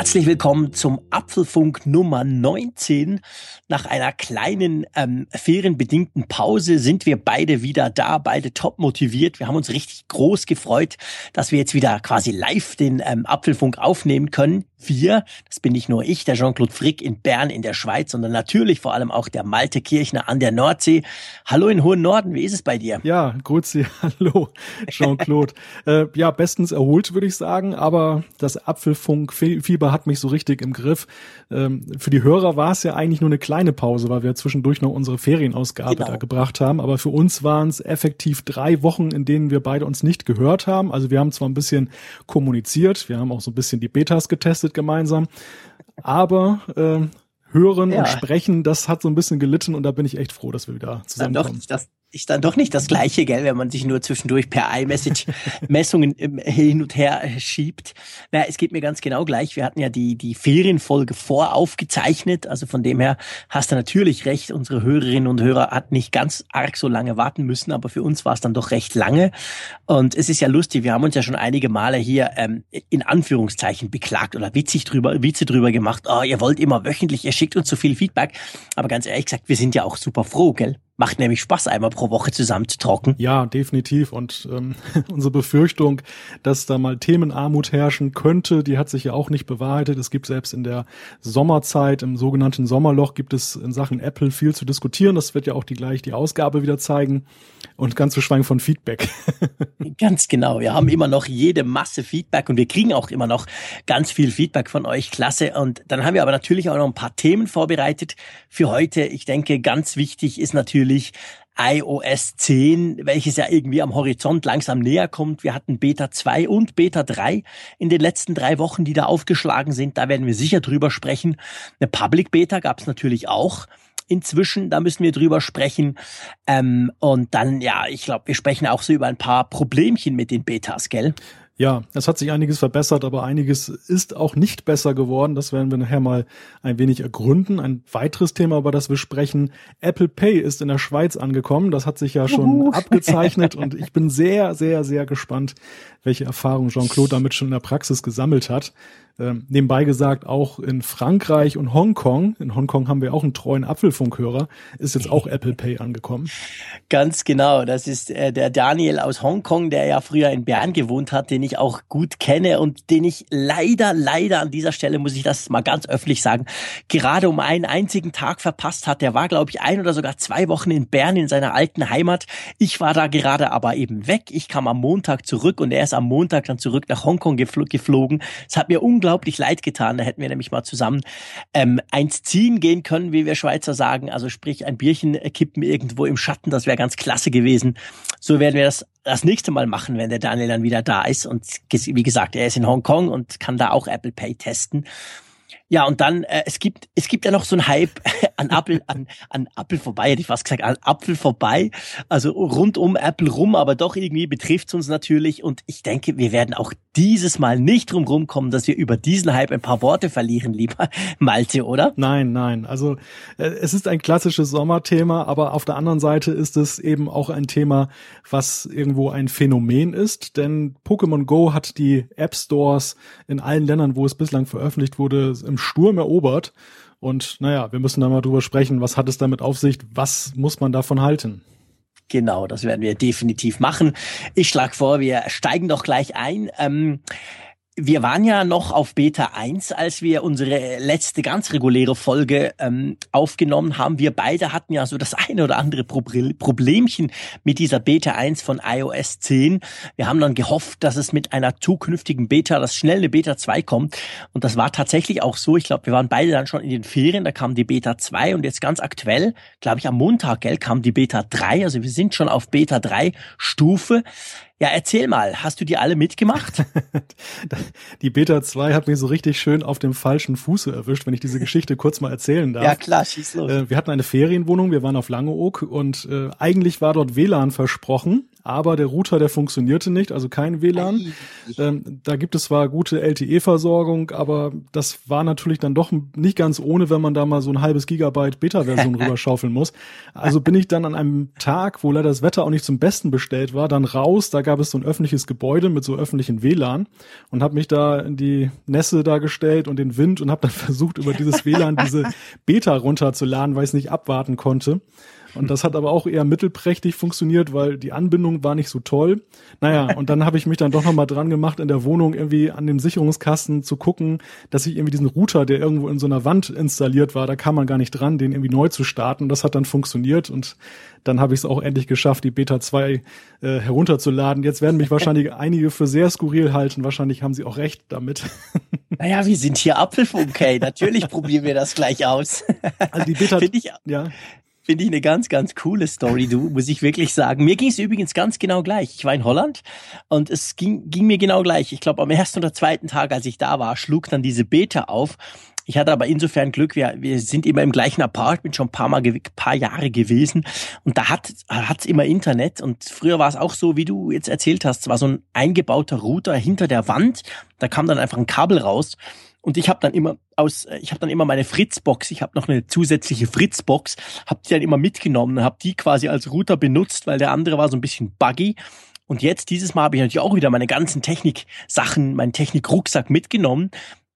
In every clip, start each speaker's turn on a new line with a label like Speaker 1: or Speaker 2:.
Speaker 1: Herzlich willkommen zum Apfelfunk Nummer 19. Nach einer kleinen ähm, ferienbedingten Pause sind wir beide wieder da, beide top motiviert. Wir haben uns richtig groß gefreut, dass wir jetzt wieder quasi live den ähm, Apfelfunk aufnehmen können wir, das bin nicht nur ich, der Jean-Claude Frick in Bern in der Schweiz, sondern natürlich vor allem auch der Malte Kirchner an der Nordsee. Hallo in Hohen Norden, wie ist es bei dir?
Speaker 2: Ja, grüezi, hallo Jean-Claude. äh, ja, bestens erholt würde ich sagen, aber das Hat mich so richtig im Griff. Ähm, für die Hörer war es ja eigentlich nur eine kleine Pause, weil wir zwischendurch noch unsere Ferienausgabe genau. da gebracht haben, aber für uns waren es effektiv drei Wochen, in denen wir beide uns nicht gehört haben. Also wir haben zwar ein bisschen kommuniziert, wir haben auch so ein bisschen die Betas getestet, getestet gemeinsam. Aber äh, hören ja. und sprechen, das hat so ein bisschen gelitten und da bin ich echt froh, dass wir wieder zusammenkommen.
Speaker 1: Doch, das, ist dann doch nicht das Gleiche, gell, wenn man sich nur zwischendurch per iMessage Messungen hin und her schiebt. Naja, es geht mir ganz genau gleich. Wir hatten ja die, die Ferienfolge voraufgezeichnet. Also von dem her hast du natürlich recht. Unsere Hörerinnen und Hörer hatten nicht ganz arg so lange warten müssen, aber für uns war es dann doch recht lange. Und es ist ja lustig. Wir haben uns ja schon einige Male hier ähm, in Anführungszeichen beklagt oder witzig drüber, Witze drüber gemacht. Oh, ihr wollt immer wöchentlich, ihr schickt uns so viel Feedback. Aber ganz ehrlich gesagt, wir sind ja auch super froh, gell? Macht nämlich Spaß, einmal pro Woche zusammen zu trocken.
Speaker 2: Ja, definitiv. Und ähm, unsere Befürchtung, dass da mal Themenarmut herrschen könnte, die hat sich ja auch nicht bewahrheitet. Es gibt selbst in der Sommerzeit, im sogenannten Sommerloch, gibt es in Sachen Apple viel zu diskutieren. Das wird ja auch die gleich die Ausgabe wieder zeigen. Und ganz zu schweigen von Feedback.
Speaker 1: ganz genau. Wir haben immer noch jede Masse Feedback und wir kriegen auch immer noch ganz viel Feedback von euch. Klasse. Und dann haben wir aber natürlich auch noch ein paar Themen vorbereitet für heute. Ich denke, ganz wichtig ist natürlich natürlich iOS 10, welches ja irgendwie am Horizont langsam näher kommt. Wir hatten Beta 2 und Beta 3 in den letzten drei Wochen, die da aufgeschlagen sind. Da werden wir sicher drüber sprechen. Eine Public Beta gab es natürlich auch inzwischen, da müssen wir drüber sprechen. Ähm, und dann, ja, ich glaube, wir sprechen auch so über ein paar Problemchen mit den Betas, gell?
Speaker 2: Ja, es hat sich einiges verbessert, aber einiges ist auch nicht besser geworden. Das werden wir nachher mal ein wenig ergründen. Ein weiteres Thema, über das wir sprechen, Apple Pay ist in der Schweiz angekommen. Das hat sich ja schon Uhu. abgezeichnet und ich bin sehr, sehr, sehr gespannt, welche Erfahrungen Jean-Claude damit schon in der Praxis gesammelt hat. Ähm, nebenbei gesagt, auch in Frankreich und Hongkong, in Hongkong haben wir auch einen treuen Apfelfunkhörer, ist jetzt auch Apple Pay angekommen.
Speaker 1: Ganz genau, das ist äh, der Daniel aus Hongkong, der ja früher in Bern gewohnt hat, den ich auch gut kenne und den ich leider, leider an dieser Stelle, muss ich das mal ganz öffentlich sagen, gerade um einen einzigen Tag verpasst hat. Der war, glaube ich, ein oder sogar zwei Wochen in Bern in seiner alten Heimat. Ich war da gerade aber eben weg. Ich kam am Montag zurück und er ist am Montag dann zurück nach Hongkong geflogen. Es hat mir unglaublich unglaublich leid getan. Da hätten wir nämlich mal zusammen ähm, eins ziehen gehen können, wie wir Schweizer sagen. Also sprich ein Bierchen kippen irgendwo im Schatten. Das wäre ganz klasse gewesen. So werden wir das das nächste Mal machen, wenn der Daniel dann wieder da ist. Und wie gesagt, er ist in Hongkong und kann da auch Apple Pay testen. Ja, und dann, äh, es gibt, es gibt ja noch so ein Hype an Apple, an, an Apple vorbei, hätte ich fast gesagt, an Apfel vorbei. Also rund um Apple rum, aber doch irgendwie betrifft uns natürlich. Und ich denke, wir werden auch dieses Mal nicht drum rumkommen, dass wir über diesen Hype ein paar Worte verlieren, lieber Malte, oder?
Speaker 2: Nein, nein. Also äh, es ist ein klassisches Sommerthema, aber auf der anderen Seite ist es eben auch ein Thema, was irgendwo ein Phänomen ist. Denn Pokémon Go hat die App Stores in allen Ländern, wo es bislang veröffentlicht wurde, im Sturm erobert. Und naja, wir müssen da mal drüber sprechen, was hat es damit auf sich, was muss man davon halten?
Speaker 1: Genau, das werden wir definitiv machen. Ich schlage vor, wir steigen doch gleich ein. Ähm, wir waren ja noch auf Beta 1, als wir unsere letzte ganz reguläre Folge ähm, aufgenommen haben. Wir beide hatten ja so das eine oder andere Problemchen mit dieser Beta 1 von iOS 10. Wir haben dann gehofft, dass es mit einer zukünftigen Beta, dass schnell eine Beta 2 kommt. Und das war tatsächlich auch so. Ich glaube, wir waren beide dann schon in den Ferien, da kam die Beta 2 und jetzt ganz aktuell, glaube ich, am Montag, gell, kam die Beta 3. Also wir sind schon auf Beta 3 Stufe. Ja, erzähl mal, hast du die alle mitgemacht?
Speaker 2: die Beta 2 hat mich so richtig schön auf dem falschen Fuße erwischt, wenn ich diese Geschichte kurz mal erzählen darf.
Speaker 1: Ja, klar, schieß los.
Speaker 2: Äh, wir hatten eine Ferienwohnung, wir waren auf Langeoog und äh, eigentlich war dort WLAN versprochen, aber der Router, der funktionierte nicht, also kein WLAN. Ähm, da gibt es zwar gute LTE-Versorgung, aber das war natürlich dann doch nicht ganz ohne, wenn man da mal so ein halbes Gigabyte Beta-Version rüberschaufeln muss. Also bin ich dann an einem Tag, wo leider das Wetter auch nicht zum Besten bestellt war, dann raus, da gab es so ein öffentliches Gebäude mit so öffentlichen WLAN und habe mich da in die Nässe da gestellt und den Wind und habe dann versucht, über dieses WLAN diese Beta runterzuladen, weil ich es nicht abwarten konnte. Und das hat aber auch eher mittelprächtig funktioniert, weil die Anbindung war nicht so toll. Naja, und dann habe ich mich dann doch nochmal dran gemacht, in der Wohnung irgendwie an dem Sicherungskasten zu gucken, dass ich irgendwie diesen Router, der irgendwo in so einer Wand installiert war, da kam man gar nicht dran, den irgendwie neu zu starten. Das hat dann funktioniert und dann habe ich es auch endlich geschafft, die Beta 2 äh, herunterzuladen. Jetzt werden mich wahrscheinlich einige für sehr skurril halten. Wahrscheinlich haben sie auch recht damit.
Speaker 1: Naja, wir sind hier Apfelfunk, hey. Natürlich probieren wir das gleich aus.
Speaker 2: Also die Beta, ich, ja.
Speaker 1: Finde ich eine ganz, ganz coole Story, du, muss ich wirklich sagen. Mir ging es übrigens ganz genau gleich. Ich war in Holland und es ging, ging mir genau gleich. Ich glaube, am ersten oder zweiten Tag, als ich da war, schlug dann diese Beta auf. Ich hatte aber insofern Glück, wir, wir sind immer im gleichen Apartment schon ein paar Mal, paar Jahre gewesen und da hat hat's immer Internet und früher war es auch so, wie du jetzt erzählt hast, es war so ein eingebauter Router hinter der Wand, da kam dann einfach ein Kabel raus und ich habe dann immer aus, ich habe dann immer meine Fritzbox, ich habe noch eine zusätzliche Fritzbox, habe die dann immer mitgenommen, habe die quasi als Router benutzt, weil der andere war so ein bisschen buggy. Und jetzt dieses Mal habe ich natürlich auch wieder meine ganzen Technik-Sachen, meinen Technik-Rucksack mitgenommen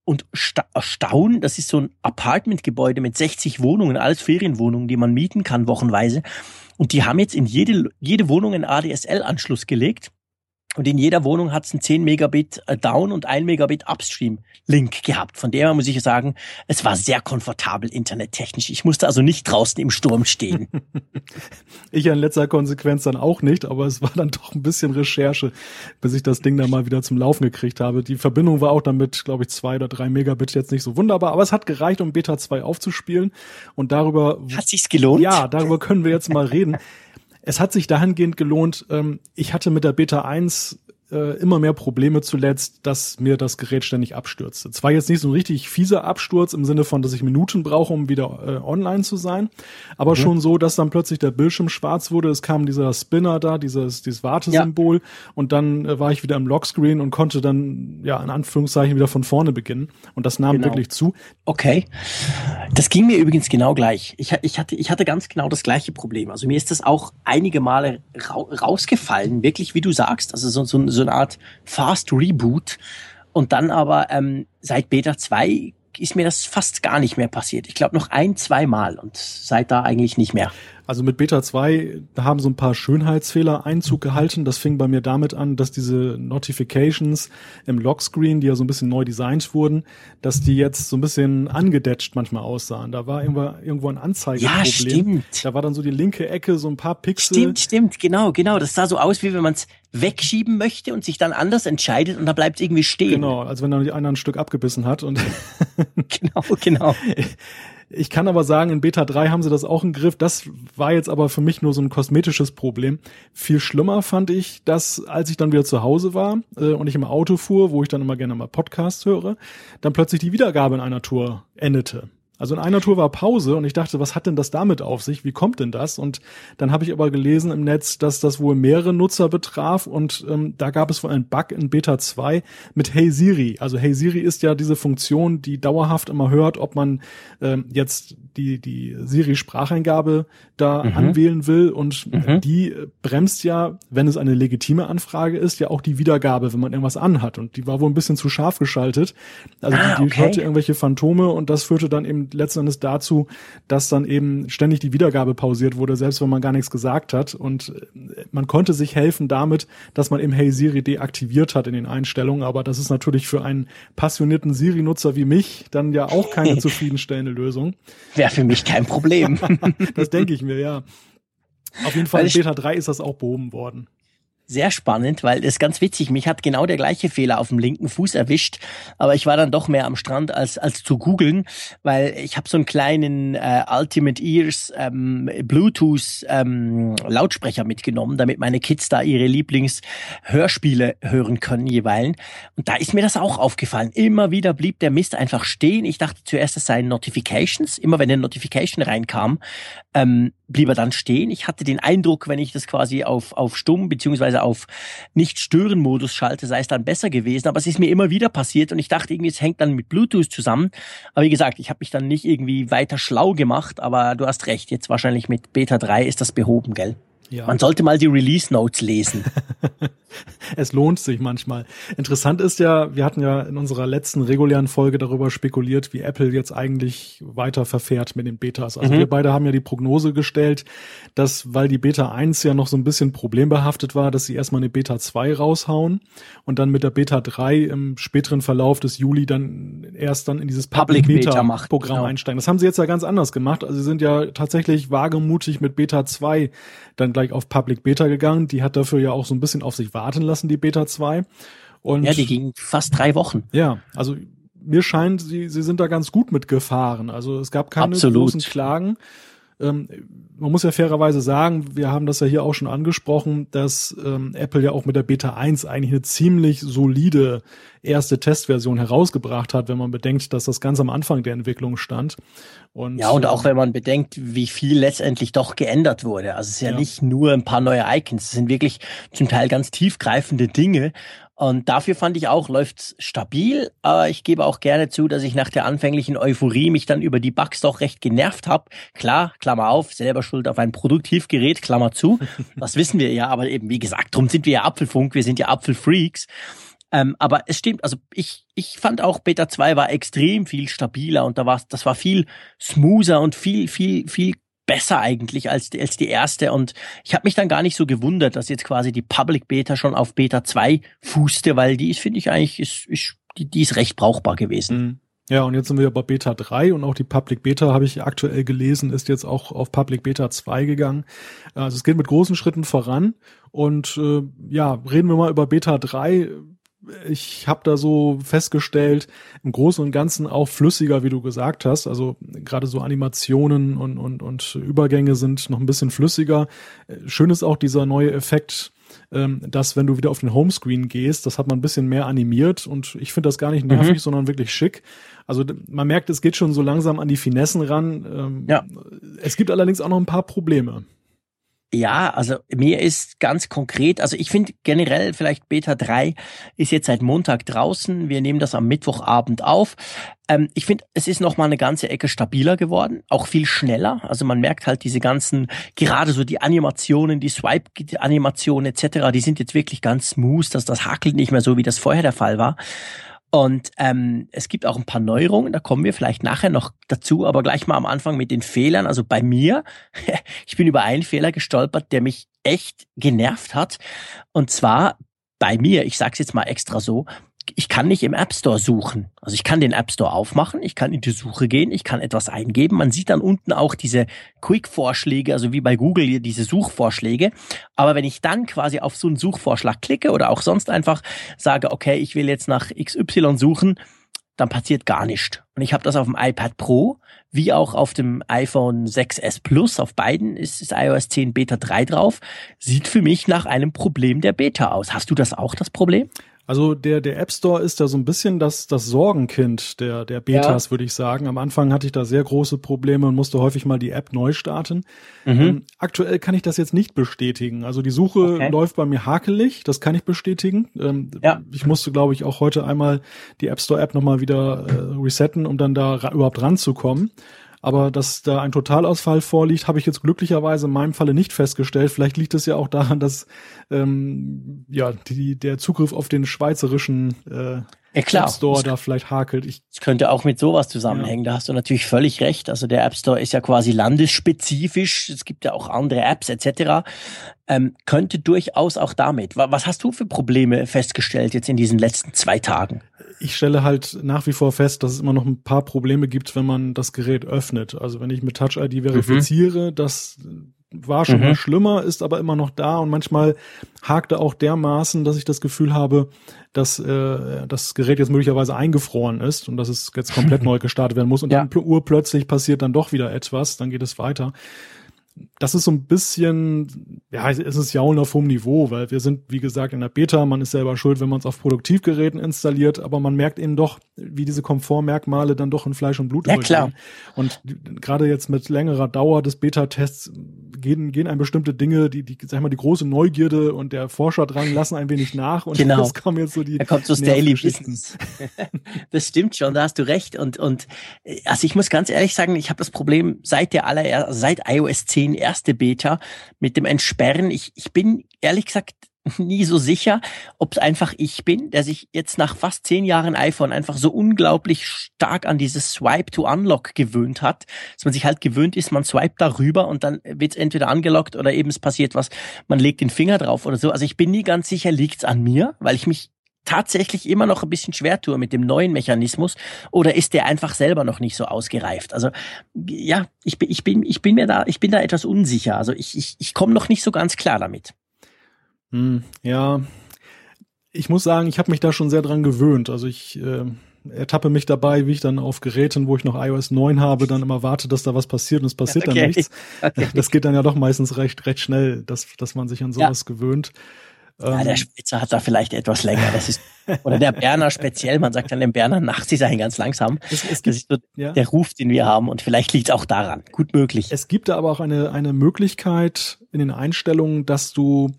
Speaker 1: und erstaunen, das ist so ein Apartmentgebäude mit 60 Wohnungen, alles Ferienwohnungen, die man mieten kann wochenweise. Und die haben jetzt in jede, jede Wohnung einen ADSL-Anschluss gelegt. Und in jeder Wohnung hat es einen 10 Megabit äh, Down und 1 Megabit Upstream Link gehabt. Von dem her muss ich sagen, es war sehr komfortabel internettechnisch. Ich musste also nicht draußen im Sturm stehen.
Speaker 2: ich in letzter Konsequenz dann auch nicht, aber es war dann doch ein bisschen Recherche, bis ich das Ding dann mal wieder zum Laufen gekriegt habe. Die Verbindung war auch dann mit, glaube ich, zwei oder drei Megabit jetzt nicht so wunderbar, aber es hat gereicht, um Beta 2 aufzuspielen. Und darüber.
Speaker 1: Hat sich's gelohnt?
Speaker 2: Ja, darüber können wir jetzt mal reden. Es hat sich dahingehend gelohnt, ähm, ich hatte mit der Beta 1 äh, immer mehr Probleme zuletzt, dass mir das Gerät ständig abstürzte. Zwar jetzt nicht so ein richtig fieser Absturz im Sinne von, dass ich Minuten brauche, um wieder äh, online zu sein, aber mhm. schon so, dass dann plötzlich der Bildschirm schwarz wurde. Es kam dieser Spinner da, dieses, dieses Wartesymbol ja. und dann äh, war ich wieder im Lockscreen und konnte dann, ja, in Anführungszeichen wieder von vorne beginnen. Und das nahm genau. wirklich zu.
Speaker 1: Okay. Das ging mir übrigens genau gleich. Ich, ich, hatte, ich hatte ganz genau das gleiche Problem. Also mir ist das auch einige Male ra rausgefallen, wirklich, wie du sagst. Also so, so, so eine Art Fast Reboot. Und dann aber ähm, seit Beta 2 ist mir das fast gar nicht mehr passiert. Ich glaube noch ein, zwei Mal und seit da eigentlich nicht mehr.
Speaker 2: Also mit Beta 2 haben so ein paar Schönheitsfehler Einzug gehalten. Das fing bei mir damit an, dass diese Notifications im Lockscreen, die ja so ein bisschen neu designt wurden, dass die jetzt so ein bisschen angedetscht manchmal aussahen. Da war irgendwo, ein Anzeigeproblem. Ja,
Speaker 1: stimmt.
Speaker 2: Da war dann so die linke Ecke, so ein paar Pixel.
Speaker 1: Stimmt, stimmt, genau, genau. Das sah so aus, wie wenn man es wegschieben möchte und sich dann anders entscheidet und da bleibt es irgendwie stehen.
Speaker 2: Genau, als wenn dann einer ein Stück abgebissen hat und
Speaker 1: genau, genau.
Speaker 2: Ich kann aber sagen, in Beta 3 haben sie das auch im Griff. Das war jetzt aber für mich nur so ein kosmetisches Problem. Viel schlimmer fand ich, dass als ich dann wieder zu Hause war äh, und ich im Auto fuhr, wo ich dann immer gerne mal Podcasts höre, dann plötzlich die Wiedergabe in einer Tour endete. Also in einer Tour war Pause und ich dachte, was hat denn das damit auf sich? Wie kommt denn das? Und dann habe ich aber gelesen im Netz, dass das wohl mehrere Nutzer betraf und ähm, da gab es wohl einen Bug in Beta 2 mit Hey Siri. Also Hey Siri ist ja diese Funktion, die dauerhaft immer hört, ob man ähm, jetzt die, die Siri-Spracheingabe da mhm. anwählen will und mhm. die bremst ja, wenn es eine legitime Anfrage ist, ja auch die Wiedergabe, wenn man irgendwas anhat. Und die war wohl ein bisschen zu scharf geschaltet. Also ah, die, die okay. hörte irgendwelche Phantome und das führte dann eben letzten Endes dazu, dass dann eben ständig die Wiedergabe pausiert wurde, selbst wenn man gar nichts gesagt hat. Und äh, man konnte sich helfen damit, dass man eben Hey Siri deaktiviert hat in den Einstellungen. Aber das ist natürlich für einen passionierten Siri-Nutzer wie mich dann ja auch keine zufriedenstellende Lösung.
Speaker 1: Wäre für mich kein Problem.
Speaker 2: das denke ich mir, ja. Auf jeden Fall in Beta 3 ist das auch behoben worden
Speaker 1: sehr spannend, weil das ist ganz witzig. Mich hat genau der gleiche Fehler auf dem linken Fuß erwischt, aber ich war dann doch mehr am Strand als als zu googeln, weil ich habe so einen kleinen äh, Ultimate Ears ähm, Bluetooth ähm, Lautsprecher mitgenommen, damit meine Kids da ihre Lieblingshörspiele hören können jeweilen. Und da ist mir das auch aufgefallen. Immer wieder blieb der Mist einfach stehen. Ich dachte zuerst, es seien Notifications. Immer wenn eine Notification reinkam, ähm, blieb er dann stehen. Ich hatte den Eindruck, wenn ich das quasi auf, auf Stumm beziehungsweise auf Nicht-Stören-Modus schalte, sei es dann besser gewesen. Aber es ist mir immer wieder passiert und ich dachte irgendwie, es hängt dann mit Bluetooth zusammen. Aber wie gesagt, ich habe mich dann nicht irgendwie weiter schlau gemacht, aber du hast recht, jetzt wahrscheinlich mit Beta 3 ist das behoben, gell? Ja. Man sollte mal die Release Notes lesen.
Speaker 2: es lohnt sich manchmal. Interessant ist ja, wir hatten ja in unserer letzten regulären Folge darüber spekuliert, wie Apple jetzt eigentlich weiter verfährt mit den Betas. Also mhm. wir beide haben ja die Prognose gestellt, dass, weil die Beta 1 ja noch so ein bisschen problembehaftet war, dass sie erstmal eine Beta 2 raushauen und dann mit der Beta 3 im späteren Verlauf des Juli dann erst dann in dieses Public, Public Beta, Beta Programm genau. einsteigen. Das haben sie jetzt ja ganz anders gemacht. Also sie sind ja tatsächlich wagemutig mit Beta 2 dann gleich auf Public Beta gegangen. Die hat dafür ja auch so ein bisschen auf sich warten warten lassen, die Beta 2.
Speaker 1: Und ja, die ging fast drei Wochen.
Speaker 2: Ja, also mir scheint, sie, sie sind da ganz gut mitgefahren. Also es gab keine Absolut. großen Klagen. Ähm, man muss ja fairerweise sagen, wir haben das ja hier auch schon angesprochen, dass ähm, Apple ja auch mit der Beta 1 eigentlich eine ziemlich solide erste Testversion herausgebracht hat, wenn man bedenkt, dass das ganz am Anfang der Entwicklung stand.
Speaker 1: Und, ja, und auch wenn man bedenkt, wie viel letztendlich doch geändert wurde. Also es ist ja, ja. nicht nur ein paar neue Icons, es sind wirklich zum Teil ganz tiefgreifende Dinge. Und dafür fand ich auch, läuft's stabil. Aber ich gebe auch gerne zu, dass ich nach der anfänglichen Euphorie mich dann über die Bugs doch recht genervt habe. Klar, Klammer auf, selber schuld auf ein Produktivgerät, Klammer zu. Das wissen wir ja, aber eben, wie gesagt, drum sind wir ja Apfelfunk, wir sind ja Apfelfreaks. Ähm, aber es stimmt, also ich, ich fand auch Beta 2 war extrem viel stabiler und da war, das war viel smoother und viel, viel, viel besser eigentlich als die, als die erste. Und ich habe mich dann gar nicht so gewundert, dass jetzt quasi die Public Beta schon auf Beta 2 fußte, weil die ist, finde ich eigentlich, ist, ist, die, die ist recht brauchbar gewesen. Mhm.
Speaker 2: Ja, und jetzt sind wir bei Beta 3 und auch die Public Beta, habe ich aktuell gelesen, ist jetzt auch auf Public Beta 2 gegangen. Also es geht mit großen Schritten voran. Und äh, ja, reden wir mal über Beta 3 ich habe da so festgestellt, im Großen und Ganzen auch flüssiger, wie du gesagt hast. Also gerade so Animationen und, und, und Übergänge sind noch ein bisschen flüssiger. Schön ist auch dieser neue Effekt, ähm, dass wenn du wieder auf den Homescreen gehst, das hat man ein bisschen mehr animiert und ich finde das gar nicht nervig, mhm. sondern wirklich schick. Also man merkt, es geht schon so langsam an die Finessen ran. Ähm, ja. Es gibt allerdings auch noch ein paar Probleme.
Speaker 1: Ja, also mir ist ganz konkret, also ich finde generell vielleicht Beta 3 ist jetzt seit Montag draußen. Wir nehmen das am Mittwochabend auf. Ähm, ich finde, es ist noch mal eine ganze Ecke stabiler geworden, auch viel schneller. Also man merkt halt diese ganzen, gerade so die Animationen, die Swipe-Animationen etc., die sind jetzt wirklich ganz smooth, dass das hakelt nicht mehr so, wie das vorher der Fall war. Und ähm, es gibt auch ein paar Neuerungen, da kommen wir vielleicht nachher noch dazu, aber gleich mal am Anfang mit den Fehlern. Also bei mir, ich bin über einen Fehler gestolpert, der mich echt genervt hat. Und zwar bei mir, ich sage es jetzt mal extra so, ich kann nicht im App Store suchen. Also ich kann den App Store aufmachen, ich kann in die Suche gehen, ich kann etwas eingeben. Man sieht dann unten auch diese Quick-Vorschläge, also wie bei Google hier diese Suchvorschläge. Aber wenn ich dann quasi auf so einen Suchvorschlag klicke oder auch sonst einfach sage, okay, ich will jetzt nach XY suchen, dann passiert gar nichts. Und ich habe das auf dem iPad Pro wie auch auf dem iPhone 6s Plus, auf beiden ist, ist iOS 10 Beta 3 drauf. Sieht für mich nach einem Problem der Beta aus. Hast du das auch, das Problem?
Speaker 2: Also der, der App Store ist da so ein bisschen das, das Sorgenkind der, der Betas, ja. würde ich sagen. Am Anfang hatte ich da sehr große Probleme und musste häufig mal die App neu starten. Mhm. Ähm, aktuell kann ich das jetzt nicht bestätigen. Also die Suche okay. läuft bei mir hakelig, das kann ich bestätigen. Ähm, ja. Ich musste, glaube ich, auch heute einmal die App Store App nochmal wieder äh, resetten, um dann da überhaupt ranzukommen. Aber dass da ein Totalausfall vorliegt, habe ich jetzt glücklicherweise in meinem Falle nicht festgestellt. Vielleicht liegt es ja auch daran, dass ähm, ja die, der Zugriff auf den schweizerischen äh, ja, klar. App Store da vielleicht hakelt.
Speaker 1: Ich es könnte auch mit sowas zusammenhängen. Ja. Da hast du natürlich völlig recht. Also der App Store ist ja quasi landesspezifisch. Es gibt ja auch andere Apps etc. Ähm, könnte durchaus auch damit. Was hast du für Probleme festgestellt jetzt in diesen letzten zwei Tagen?
Speaker 2: Ich stelle halt nach wie vor fest, dass es immer noch ein paar Probleme gibt, wenn man das Gerät öffnet. Also wenn ich mit Touch ID verifiziere, mhm. das war schon mhm. mal schlimmer, ist aber immer noch da und manchmal hakt er auch dermaßen, dass ich das Gefühl habe, dass äh, das Gerät jetzt möglicherweise eingefroren ist und dass es jetzt komplett neu gestartet werden muss und ja. dann urplötzlich passiert dann doch wieder etwas, dann geht es weiter. Das ist so ein bisschen, ja, es ist Jaulen auf hohem Niveau, weil wir sind, wie gesagt, in der Beta, man ist selber schuld, wenn man es auf Produktivgeräten installiert, aber man merkt eben doch, wie diese Komfortmerkmale dann doch in Fleisch und Blut
Speaker 1: ja, klar.
Speaker 2: Und gerade jetzt mit längerer Dauer des Beta-Tests gehen, gehen ein bestimmte Dinge, die, die, sag ich mal, die große Neugierde und der Forscherdrang lassen ein wenig nach und
Speaker 1: genau.
Speaker 2: es kommen jetzt so die.
Speaker 1: Da kommt so Daily Business. das stimmt schon, da hast du recht. Und, und also ich muss ganz ehrlich sagen, ich habe das Problem seit der aller, seit iOS 10 erste Beta mit dem Entsperren. Ich, ich bin ehrlich gesagt nie so sicher, ob es einfach ich bin, der sich jetzt nach fast zehn Jahren iPhone einfach so unglaublich stark an dieses Swipe to Unlock gewöhnt hat, dass man sich halt gewöhnt ist, man swipet darüber und dann wird es entweder angelockt oder eben es passiert was, man legt den Finger drauf oder so. Also ich bin nie ganz sicher, liegt's an mir, weil ich mich tatsächlich immer noch ein bisschen schwer tue mit dem neuen Mechanismus oder ist der einfach selber noch nicht so ausgereift? Also ja, ich bin, ich bin, ich bin mir da, ich bin da etwas unsicher. Also ich, ich, ich komme noch nicht so ganz klar damit.
Speaker 2: Hm, ja, ich muss sagen, ich habe mich da schon sehr dran gewöhnt. Also ich äh, ertappe mich dabei, wie ich dann auf Geräten, wo ich noch iOS 9 habe, dann immer warte, dass da was passiert und es passiert okay. dann nichts. Okay. Das geht dann ja doch meistens recht, recht schnell, dass, dass man sich an sowas ja. gewöhnt.
Speaker 1: Ja, der ähm, Spitzer hat da vielleicht etwas länger. Das ist, oder der Berner speziell, man sagt dann dem Berner nachts ist er ganz langsam. Es, es gibt, das ist so ja. der Ruf, den wir haben und vielleicht liegt es auch daran. Gut möglich.
Speaker 2: Es gibt da aber auch eine, eine Möglichkeit in den Einstellungen, dass du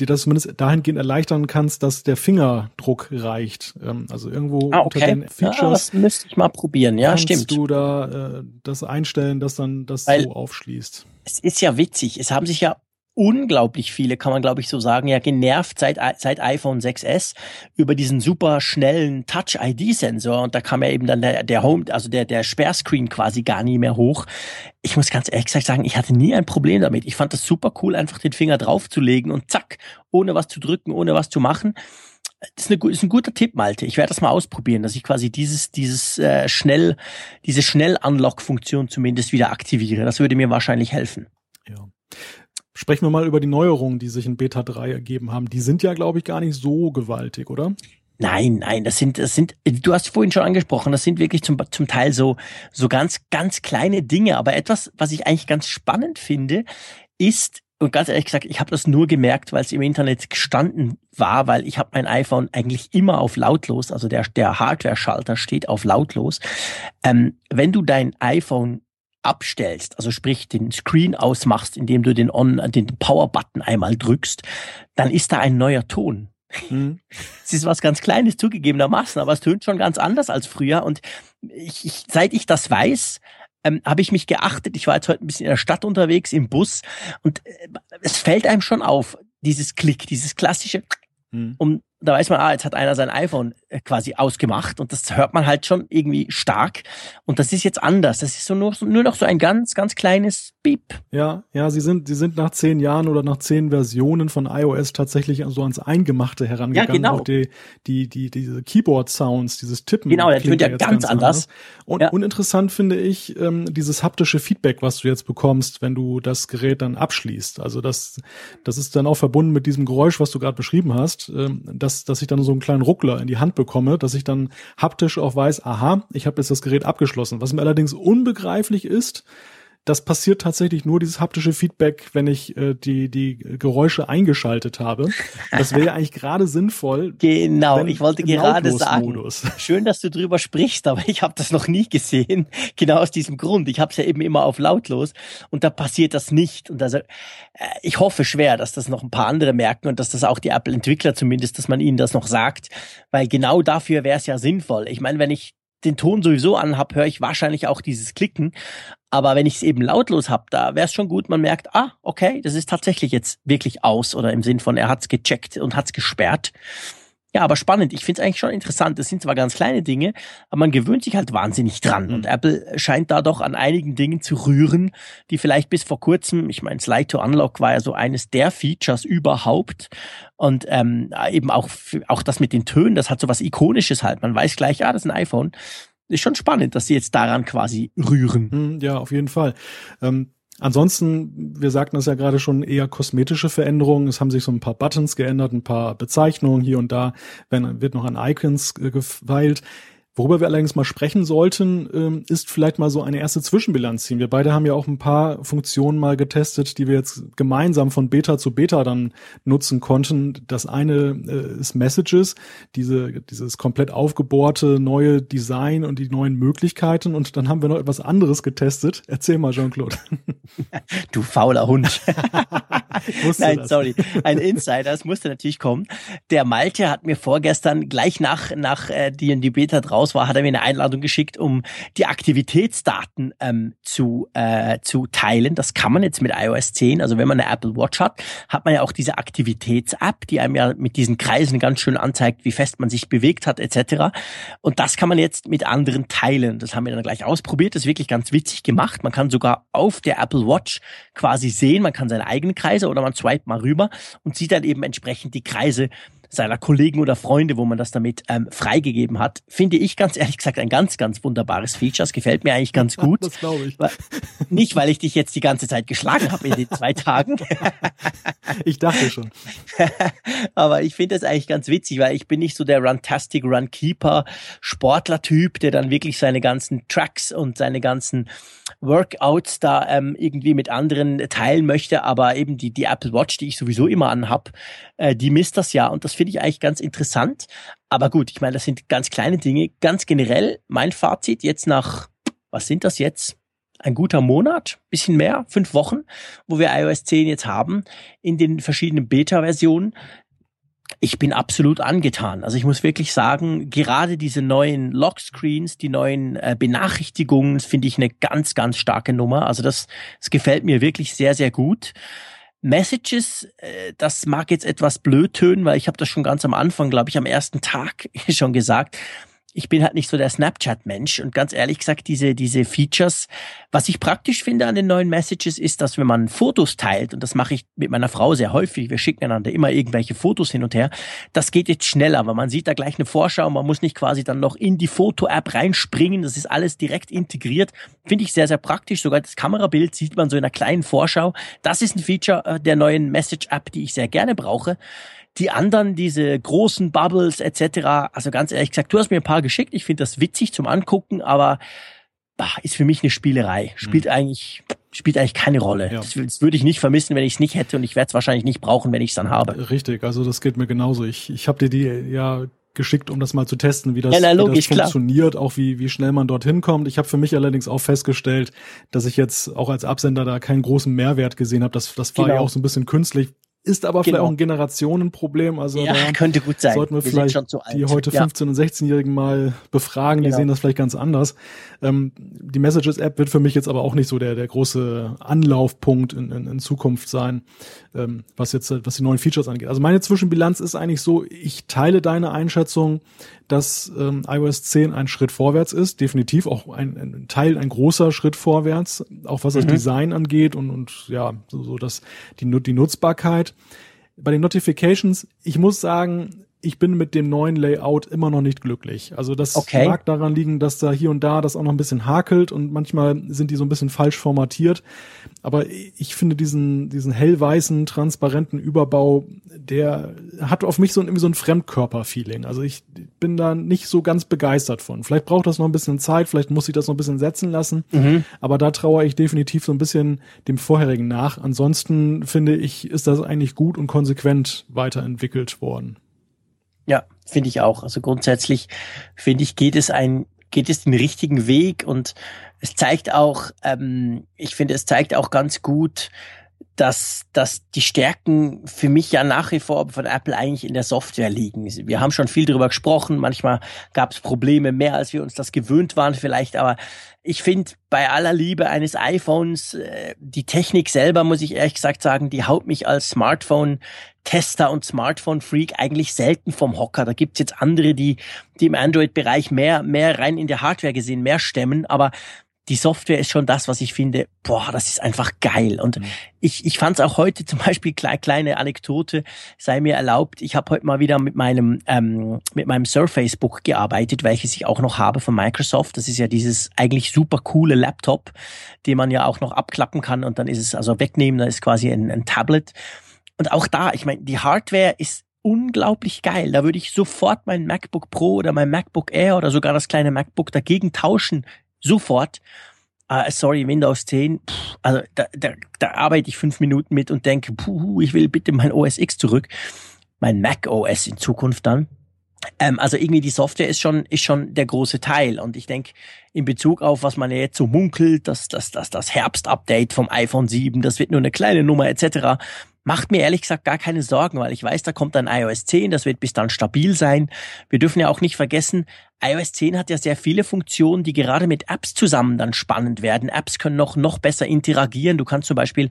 Speaker 2: dir das zumindest dahingehend erleichtern kannst, dass der Fingerdruck reicht. Ähm, also irgendwo
Speaker 1: ah, okay. unter den Features. Ja, das müsste ich mal probieren, ja,
Speaker 2: kannst
Speaker 1: stimmt.
Speaker 2: du da äh, das einstellen, dass dann das Weil so aufschließt.
Speaker 1: Es ist ja witzig. Es haben sich ja unglaublich viele, kann man glaube ich so sagen, ja genervt seit, seit iPhone 6S über diesen super schnellen Touch-ID-Sensor und da kam ja eben dann der, der Home, also der, der Sperrscreen quasi gar nie mehr hoch. Ich muss ganz ehrlich gesagt sagen, ich hatte nie ein Problem damit. Ich fand das super cool, einfach den Finger draufzulegen und zack, ohne was zu drücken, ohne was zu machen. Das ist, eine, ist ein guter Tipp, Malte. Ich werde das mal ausprobieren, dass ich quasi dieses, dieses äh, schnell, diese Schnell-Unlock-Funktion zumindest wieder aktiviere. Das würde mir wahrscheinlich helfen.
Speaker 2: Ja. Sprechen wir mal über die Neuerungen, die sich in Beta 3 ergeben haben. Die sind ja, glaube ich, gar nicht so gewaltig, oder?
Speaker 1: Nein, nein, das sind, das sind, du hast vorhin schon angesprochen, das sind wirklich zum, zum Teil so, so ganz, ganz kleine Dinge. Aber etwas, was ich eigentlich ganz spannend finde, ist, und ganz ehrlich gesagt, ich habe das nur gemerkt, weil es im Internet gestanden war, weil ich habe mein iPhone eigentlich immer auf lautlos, also der, der Hardware-Schalter steht auf lautlos. Ähm, wenn du dein iPhone abstellst, also sprich den Screen ausmachst, indem du den On, den Power-Button einmal drückst, dann ist da ein neuer Ton. Mhm. Es ist was ganz Kleines zugegebenermaßen, aber es tönt schon ganz anders als früher. Und ich, ich, seit ich das weiß, ähm, habe ich mich geachtet. Ich war jetzt heute ein bisschen in der Stadt unterwegs im Bus und äh, es fällt einem schon auf, dieses Klick, dieses klassische, mhm. um da weiß man, ah, jetzt hat einer sein iPhone äh, quasi ausgemacht und das hört man halt schon irgendwie stark. Und das ist jetzt anders. Das ist so nur, nur noch so ein ganz, ganz kleines Beep.
Speaker 2: Ja, ja, sie sind, sie sind nach zehn Jahren oder nach zehn Versionen von iOS tatsächlich so ans Eingemachte herangegangen. Ja, genau. Auch die, die, die, diese Keyboard-Sounds, dieses Tippen.
Speaker 1: Genau, der wird ja ganz, ganz anders.
Speaker 2: Und ja. uninteressant finde ich ähm, dieses haptische Feedback, was du jetzt bekommst, wenn du das Gerät dann abschließt. Also das, das ist dann auch verbunden mit diesem Geräusch, was du gerade beschrieben hast, ähm, dass, dass ich dann so einen kleinen Ruckler in die Hand bekomme, dass ich dann haptisch auch weiß, aha, ich habe jetzt das Gerät abgeschlossen. Was mir allerdings unbegreiflich ist, das passiert tatsächlich nur dieses haptische Feedback, wenn ich äh, die die Geräusche eingeschaltet habe. Das wäre ja eigentlich gerade sinnvoll.
Speaker 1: Genau, ich wollte gerade sagen. Schön, dass du drüber sprichst, aber ich habe das noch nie gesehen. Genau aus diesem Grund. Ich habe es ja eben immer auf lautlos und da passiert das nicht. Und also äh, ich hoffe schwer, dass das noch ein paar andere merken und dass das auch die Apple-Entwickler zumindest, dass man ihnen das noch sagt, weil genau dafür wäre es ja sinnvoll. Ich meine, wenn ich den Ton sowieso anhab, höre ich wahrscheinlich auch dieses Klicken. Aber wenn ich es eben lautlos hab, da wäre es schon gut, man merkt, ah, okay, das ist tatsächlich jetzt wirklich aus oder im Sinn von, er hat's gecheckt und hat's gesperrt. Ja, aber spannend. Ich finde es eigentlich schon interessant. Das sind zwar ganz kleine Dinge, aber man gewöhnt sich halt wahnsinnig dran. Und mhm. Apple scheint da doch an einigen Dingen zu rühren, die vielleicht bis vor kurzem, ich meine, Slide to Unlock war ja so eines der Features überhaupt. Und ähm, eben auch, auch das mit den Tönen, das hat so was Ikonisches halt. Man weiß gleich, ah, das ist ein iPhone. Ist schon spannend, dass sie jetzt daran quasi rühren.
Speaker 2: Mhm, ja, auf jeden Fall. Ähm Ansonsten, wir sagten es ja gerade schon, eher kosmetische Veränderungen. Es haben sich so ein paar Buttons geändert, ein paar Bezeichnungen hier und da, wenn, wird noch an Icons gefeilt. Worüber wir allerdings mal sprechen sollten, ähm, ist vielleicht mal so eine erste Zwischenbilanz ziehen. Wir beide haben ja auch ein paar Funktionen mal getestet, die wir jetzt gemeinsam von Beta zu Beta dann nutzen konnten. Das eine äh, ist Messages, diese, dieses komplett aufgebohrte neue Design und die neuen Möglichkeiten. Und dann haben wir noch etwas anderes getestet. Erzähl mal, Jean-Claude.
Speaker 1: Du fauler Hund. Nein, das. sorry. Ein Insider, das musste natürlich kommen. Der Malte hat mir vorgestern gleich nach, nach äh, die, die Beta draußen raus war, hat er mir eine Einladung geschickt, um die Aktivitätsdaten ähm, zu, äh, zu teilen. Das kann man jetzt mit iOS 10. Also wenn man eine Apple Watch hat, hat man ja auch diese Aktivitäts-App, die einem ja mit diesen Kreisen ganz schön anzeigt, wie fest man sich bewegt hat etc. Und das kann man jetzt mit anderen teilen. Das haben wir dann gleich ausprobiert. Das ist wirklich ganz witzig gemacht. Man kann sogar auf der Apple Watch quasi sehen, man kann seine eigenen Kreise oder man swipe mal rüber und sieht dann eben entsprechend die Kreise seiner Kollegen oder Freunde, wo man das damit ähm, freigegeben hat, finde ich ganz ehrlich gesagt ein ganz, ganz wunderbares Feature. Das gefällt mir eigentlich ganz gut.
Speaker 2: Das glaube ich.
Speaker 1: Nicht, weil ich dich jetzt die ganze Zeit geschlagen habe in den zwei Tagen.
Speaker 2: ich dachte schon.
Speaker 1: Aber ich finde das eigentlich ganz witzig, weil ich bin nicht so der Runtastic Runkeeper Sportler-Typ, der dann wirklich seine ganzen Tracks und seine ganzen Workouts da ähm, irgendwie mit anderen teilen möchte. Aber eben die, die Apple Watch, die ich sowieso immer anhab, äh, die misst das ja. Und das finde ich eigentlich ganz interessant. Aber gut, ich meine, das sind ganz kleine Dinge. Ganz generell mein Fazit jetzt nach, was sind das jetzt? Ein guter Monat, bisschen mehr, fünf Wochen, wo wir iOS 10 jetzt haben, in den verschiedenen Beta-Versionen ich bin absolut angetan. Also ich muss wirklich sagen, gerade diese neuen Lockscreens, die neuen äh, Benachrichtigungen, finde ich eine ganz, ganz starke Nummer. Also das, das gefällt mir wirklich sehr, sehr gut. Messages, äh, das mag jetzt etwas blöd tönen, weil ich habe das schon ganz am Anfang, glaube ich, am ersten Tag schon gesagt ich bin halt nicht so der Snapchat-Mensch. Und ganz ehrlich gesagt, diese, diese Features, was ich praktisch finde an den neuen Messages ist, dass wenn man Fotos teilt, und das mache ich mit meiner Frau sehr häufig, wir schicken einander immer irgendwelche Fotos hin und her, das geht jetzt schneller, weil man sieht da gleich eine Vorschau, man muss nicht quasi dann noch in die Foto-App reinspringen, das ist alles direkt integriert, finde ich sehr, sehr praktisch, sogar das Kamerabild sieht man so in einer kleinen Vorschau, das ist ein Feature äh, der neuen Message-App, die ich sehr gerne brauche. Die anderen, diese großen Bubbles etc., also ganz ehrlich gesagt, du hast mir ein paar geschickt. Ich finde das witzig zum Angucken, aber bah, ist für mich eine Spielerei. Spielt mhm. eigentlich spielt eigentlich keine Rolle. Ja. Das, das, würde ich nicht vermissen, wenn ich es nicht hätte und ich werde es wahrscheinlich nicht brauchen, wenn ich es dann habe.
Speaker 2: Richtig, also das geht mir genauso. Ich, ich habe dir die ja geschickt, um das mal zu testen, wie das, ja, logisch, wie das funktioniert, klar. auch wie, wie schnell man dorthin kommt. Ich habe für mich allerdings auch festgestellt, dass ich jetzt auch als Absender da keinen großen Mehrwert gesehen habe. Das, das war genau. ja auch so ein bisschen künstlich, ist aber genau. vielleicht auch ein Generationenproblem. Also
Speaker 1: ja, könnte gut sein.
Speaker 2: Sollten wir, wir vielleicht die heute 15- und 16-Jährigen mal befragen, genau. die sehen das vielleicht ganz anders. Ähm, die Messages-App wird für mich jetzt aber auch nicht so der, der große Anlaufpunkt in, in, in Zukunft sein, ähm, was jetzt, was die neuen Features angeht. Also meine Zwischenbilanz ist eigentlich so, ich teile deine Einschätzung, dass ähm, iOS 10 ein Schritt vorwärts ist, definitiv auch ein, ein Teil, ein großer Schritt vorwärts, auch was das mhm. Design angeht und, und ja, so, so das, die, die Nutzbarkeit. Bei den Notifications, ich muss sagen, ich bin mit dem neuen Layout immer noch nicht glücklich. Also das okay. mag daran liegen, dass da hier und da das auch noch ein bisschen hakelt und manchmal sind die so ein bisschen falsch formatiert. Aber ich finde diesen, diesen hellweißen, transparenten Überbau, der hat auf mich so ein, irgendwie so ein Fremdkörper-Feeling. Also ich bin da nicht so ganz begeistert von. Vielleicht braucht das noch ein bisschen Zeit, vielleicht muss ich das noch ein bisschen setzen lassen. Mhm. Aber da traue ich definitiv so ein bisschen dem vorherigen nach. Ansonsten finde ich, ist das eigentlich gut und konsequent weiterentwickelt worden.
Speaker 1: Ja, finde ich auch. Also grundsätzlich finde ich, geht es ein, geht es den richtigen Weg und es zeigt auch, ähm, ich finde, es zeigt auch ganz gut, dass, dass die Stärken für mich ja nach wie vor von Apple eigentlich in der Software liegen. Wir haben schon viel darüber gesprochen. Manchmal gab es Probleme mehr, als wir uns das gewöhnt waren vielleicht. Aber ich finde, bei aller Liebe eines iPhones, äh, die Technik selber, muss ich ehrlich gesagt sagen, die haut mich als Smartphone-Tester und Smartphone-Freak eigentlich selten vom Hocker. Da gibt's jetzt andere, die, die im Android-Bereich mehr, mehr rein in der Hardware gesehen, mehr stemmen. Aber die Software ist schon das, was ich finde, boah, das ist einfach geil. Und mhm. ich, ich fand es auch heute zum Beispiel, kleine, kleine Anekdote, sei mir erlaubt, ich habe heute mal wieder mit meinem, ähm, mit meinem Surface Book gearbeitet, welches ich auch noch habe von Microsoft. Das ist ja dieses eigentlich super coole Laptop, den man ja auch noch abklappen kann und dann ist es also wegnehmen, da ist quasi ein, ein Tablet. Und auch da, ich meine, die Hardware ist unglaublich geil. Da würde ich sofort mein MacBook Pro oder mein MacBook Air oder sogar das kleine MacBook dagegen tauschen. Sofort. Uh, sorry, Windows 10, pff, also da, da, da arbeite ich fünf Minuten mit und denke, puh, ich will bitte mein OS X zurück. Mein Mac OS in Zukunft dann. Ähm, also irgendwie die Software ist schon, ist schon der große Teil. Und ich denke, in Bezug auf, was man ja jetzt so munkelt, dass das, das, das Herbst-Update vom iPhone 7, das wird nur eine kleine Nummer etc., macht mir ehrlich gesagt gar keine Sorgen, weil ich weiß, da kommt ein iOS 10, das wird bis dann stabil sein. Wir dürfen ja auch nicht vergessen, iOS 10 hat ja sehr viele Funktionen, die gerade mit Apps zusammen dann spannend werden. Apps können noch, noch besser interagieren. Du kannst zum Beispiel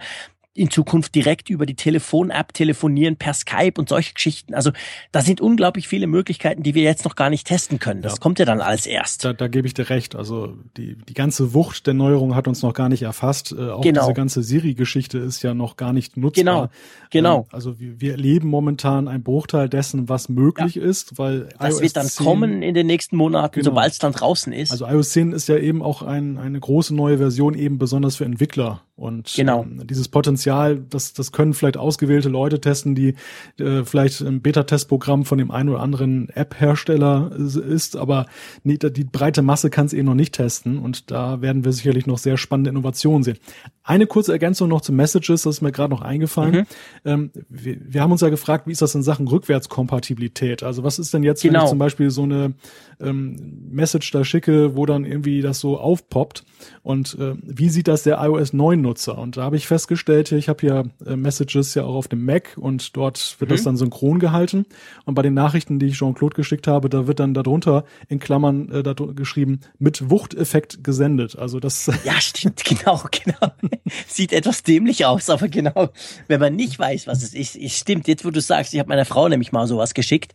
Speaker 1: in Zukunft direkt über die Telefon-App telefonieren per Skype und solche Geschichten. Also da sind unglaublich viele Möglichkeiten, die wir jetzt noch gar nicht testen können. Das ja. kommt ja dann als erst.
Speaker 2: Da, da gebe ich dir recht. Also die, die ganze Wucht der Neuerung hat uns noch gar nicht erfasst. Äh, auch genau. diese ganze Siri-Geschichte ist ja noch gar nicht nutzbar.
Speaker 1: Genau, genau. Ähm,
Speaker 2: also wir, wir erleben momentan einen Bruchteil dessen, was möglich ja. ist, weil
Speaker 1: das iOS wird dann 10, kommen in den nächsten Monaten, genau. sobald es dann draußen ist.
Speaker 2: Also iOS 10 ist ja eben auch ein, eine große neue Version, eben besonders für Entwickler. Und
Speaker 1: genau.
Speaker 2: ähm, dieses Potenzial, das, das können vielleicht ausgewählte Leute testen, die äh, vielleicht im Beta-Testprogramm von dem einen oder anderen App-Hersteller ist, aber nie, die breite Masse kann es eben noch nicht testen und da werden wir sicherlich noch sehr spannende Innovationen sehen. Eine kurze Ergänzung noch zu Messages, das ist mir gerade noch eingefallen. Mhm. Ähm, wir, wir, haben uns ja gefragt, wie ist das in Sachen Rückwärtskompatibilität? Also was ist denn jetzt, genau. wenn ich genau. zum Beispiel so eine ähm, Message da schicke, wo dann irgendwie das so aufpoppt und äh, wie sieht das der iOS 9 Nutzer? Und da habe ich festgestellt, ich habe ja äh, Messages ja auch auf dem Mac und dort wird mhm. das dann synchron gehalten und bei den Nachrichten, die ich Jean-Claude geschickt habe, da wird dann darunter in Klammern äh, da geschrieben mit Wuchteffekt gesendet. Also das
Speaker 1: Ja, stimmt, genau, genau. Sieht etwas dämlich aus, aber genau, wenn man nicht weiß, was es ist, es stimmt. Jetzt, wo du sagst, ich habe meiner Frau nämlich mal sowas geschickt